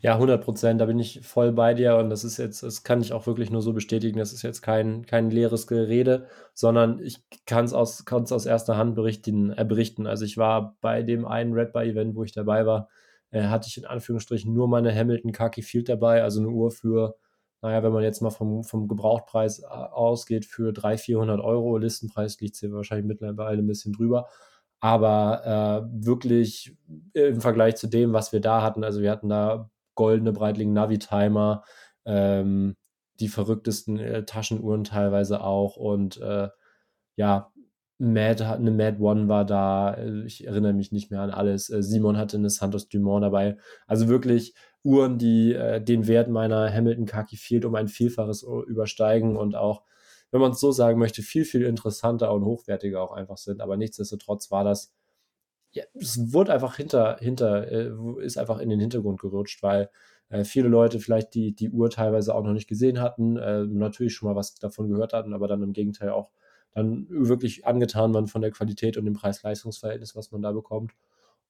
Ja, 100 Prozent, da bin ich voll bei dir und das ist jetzt, das kann ich auch wirklich nur so bestätigen, das ist jetzt kein, kein leeres Gerede, sondern ich kann es aus, aus erster Hand berichten, äh, berichten. Also ich war bei dem einen Red Bar Event, wo ich dabei war, äh, hatte ich in Anführungsstrichen nur meine Hamilton Khaki Field dabei, also eine Uhr für, naja, wenn man jetzt mal vom, vom Gebrauchtpreis äh, ausgeht, für 300, 400 Euro. Listenpreis liegt hier wahrscheinlich mittlerweile ein bisschen drüber. Aber äh, wirklich im Vergleich zu dem, was wir da hatten, also wir hatten da goldene Breitling Navi-Timer, ähm, die verrücktesten äh, Taschenuhren teilweise auch und äh, ja, Mad, eine Mad One war da, ich erinnere mich nicht mehr an alles. Äh, Simon hatte eine Santos Dumont dabei. Also wirklich Uhren, die äh, den Wert meiner Hamilton Khaki Field um ein Vielfaches übersteigen und auch, wenn man es so sagen möchte, viel, viel interessanter und hochwertiger auch einfach sind. Aber nichtsdestotrotz war das, ja, es wurde einfach hinter, hinter, ist einfach in den Hintergrund gerutscht, weil viele Leute vielleicht die, die Uhr teilweise auch noch nicht gesehen hatten, natürlich schon mal was davon gehört hatten, aber dann im Gegenteil auch dann wirklich angetan waren von der Qualität und dem Preis-Leistungs-Verhältnis, was man da bekommt.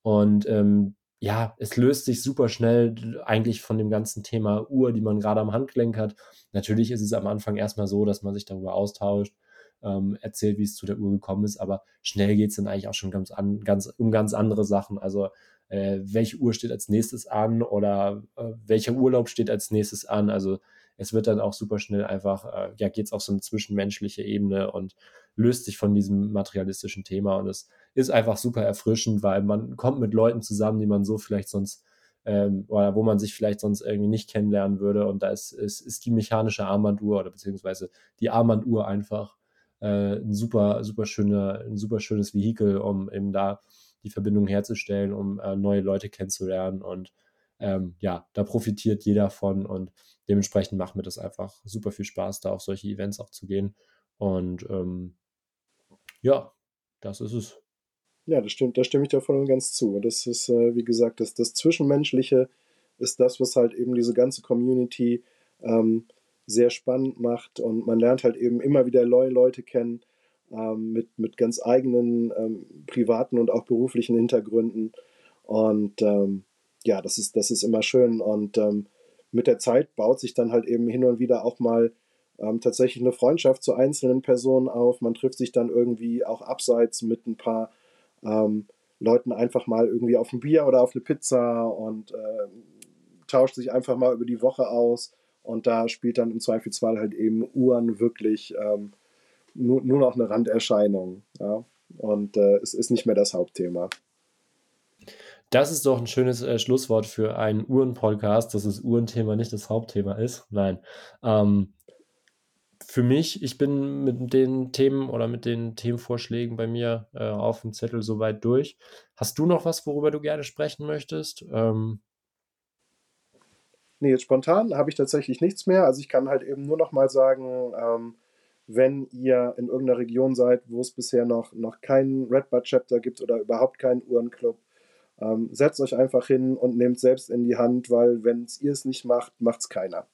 Und ähm, ja, es löst sich super schnell eigentlich von dem ganzen Thema Uhr, die man gerade am Handgelenk hat. Natürlich ist es am Anfang erstmal so, dass man sich darüber austauscht, ähm, erzählt, wie es zu der Uhr gekommen ist, aber schnell geht es dann eigentlich auch schon ganz, an, ganz um ganz andere Sachen. Also äh, welche Uhr steht als nächstes an oder äh, welcher Urlaub steht als nächstes an. Also es wird dann auch super schnell einfach, äh, ja, geht es auf so eine zwischenmenschliche Ebene und löst sich von diesem materialistischen Thema. Und es ist einfach super erfrischend, weil man kommt mit Leuten zusammen, die man so vielleicht sonst ähm, oder wo man sich vielleicht sonst irgendwie nicht kennenlernen würde. Und da ist, ist, ist die mechanische Armbanduhr oder beziehungsweise die Armbanduhr einfach äh, ein super, super schöne, ein super schönes Vehikel, um eben da die Verbindung herzustellen, um äh, neue Leute kennenzulernen und ähm, ja, da profitiert jeder von und dementsprechend macht mir das einfach super viel Spaß, da auf solche Events auch zu gehen. Und ähm, ja, das ist es. Ja, das stimmt, da stimme ich dir voll und ganz zu. Das ist, äh, wie gesagt, das, das Zwischenmenschliche ist das, was halt eben diese ganze Community ähm, sehr spannend macht und man lernt halt eben immer wieder neue Leute kennen ähm, mit, mit ganz eigenen ähm, privaten und auch beruflichen Hintergründen und ähm, ja, das ist, das ist immer schön und ähm, mit der Zeit baut sich dann halt eben hin und wieder auch mal ähm, tatsächlich eine Freundschaft zu einzelnen Personen auf. Man trifft sich dann irgendwie auch abseits mit ein paar ähm, Leuten einfach mal irgendwie auf ein Bier oder auf eine Pizza und äh, tauscht sich einfach mal über die Woche aus. Und da spielt dann im Zweifelsfall halt eben Uhren wirklich ähm, nur, nur noch eine Randerscheinung. Ja? Und äh, es ist nicht mehr das Hauptthema. Das ist doch ein schönes äh, Schlusswort für einen Uhren-Podcast, dass das Uhrenthema nicht das Hauptthema ist. Nein. Ähm, für mich, ich bin mit den Themen oder mit den Themenvorschlägen bei mir äh, auf dem Zettel soweit durch. Hast du noch was, worüber du gerne sprechen möchtest? Ähm, Nee, jetzt spontan habe ich tatsächlich nichts mehr. Also ich kann halt eben nur noch mal sagen, ähm, wenn ihr in irgendeiner Region seid, wo es bisher noch, noch keinen Redbud Chapter gibt oder überhaupt keinen Uhrenclub, ähm, setzt euch einfach hin und nehmt selbst in die Hand, weil wenn ihr es nicht macht, macht es keiner.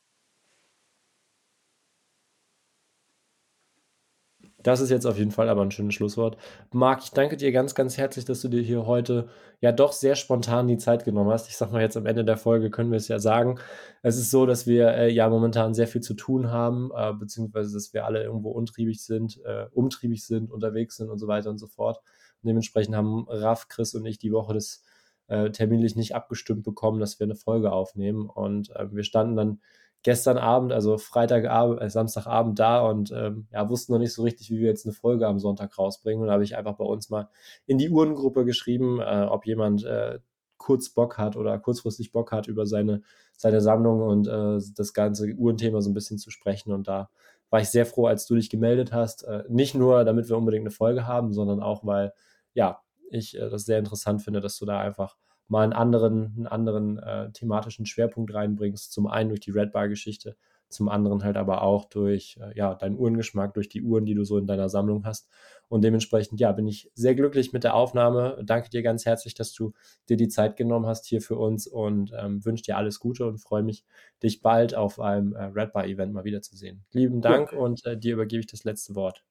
Das ist jetzt auf jeden Fall aber ein schönes Schlusswort. Marc, ich danke dir ganz, ganz herzlich, dass du dir hier heute ja doch sehr spontan die Zeit genommen hast. Ich sag mal jetzt am Ende der Folge können wir es ja sagen. Es ist so, dass wir äh, ja momentan sehr viel zu tun haben, äh, beziehungsweise dass wir alle irgendwo untriebig sind, äh, umtriebig sind, unterwegs sind und so weiter und so fort. Und dementsprechend haben Raff, Chris und ich die Woche das äh, terminlich nicht abgestimmt bekommen, dass wir eine Folge aufnehmen. Und äh, wir standen dann gestern Abend, also Freitagabend, äh, Samstagabend da und ähm, ja, wussten noch nicht so richtig, wie wir jetzt eine Folge am Sonntag rausbringen. Und da habe ich einfach bei uns mal in die Uhrengruppe geschrieben, äh, ob jemand äh, kurz Bock hat oder kurzfristig Bock hat, über seine, seine Sammlung und äh, das ganze Uhrenthema so ein bisschen zu sprechen. Und da war ich sehr froh, als du dich gemeldet hast. Äh, nicht nur, damit wir unbedingt eine Folge haben, sondern auch, weil, ja, ich äh, das sehr interessant finde, dass du da einfach mal einen anderen, einen anderen äh, thematischen Schwerpunkt reinbringst. Zum einen durch die Red Bar-Geschichte, zum anderen halt aber auch durch äh, ja, deinen Uhrengeschmack, durch die Uhren, die du so in deiner Sammlung hast. Und dementsprechend, ja, bin ich sehr glücklich mit der Aufnahme. Danke dir ganz herzlich, dass du dir die Zeit genommen hast hier für uns und ähm, wünsche dir alles Gute und freue mich, dich bald auf einem äh, Red Bar-Event mal wiederzusehen. Lieben Dank ja. und äh, dir übergebe ich das letzte Wort.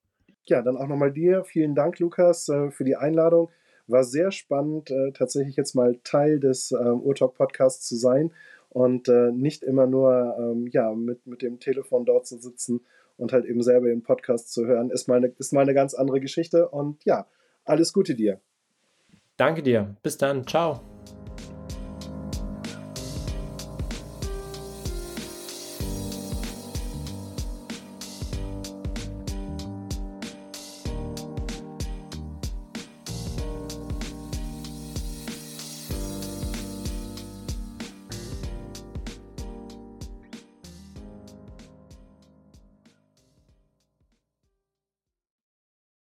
Ja, dann auch nochmal dir. Vielen Dank, Lukas, äh, für die Einladung. War sehr spannend, äh, tatsächlich jetzt mal Teil des ähm, Urtalk Podcasts zu sein und äh, nicht immer nur ähm, ja, mit, mit dem Telefon dort zu sitzen und halt eben selber den Podcast zu hören, ist mal, eine, ist mal eine ganz andere Geschichte. Und ja, alles Gute dir. Danke dir. Bis dann. Ciao.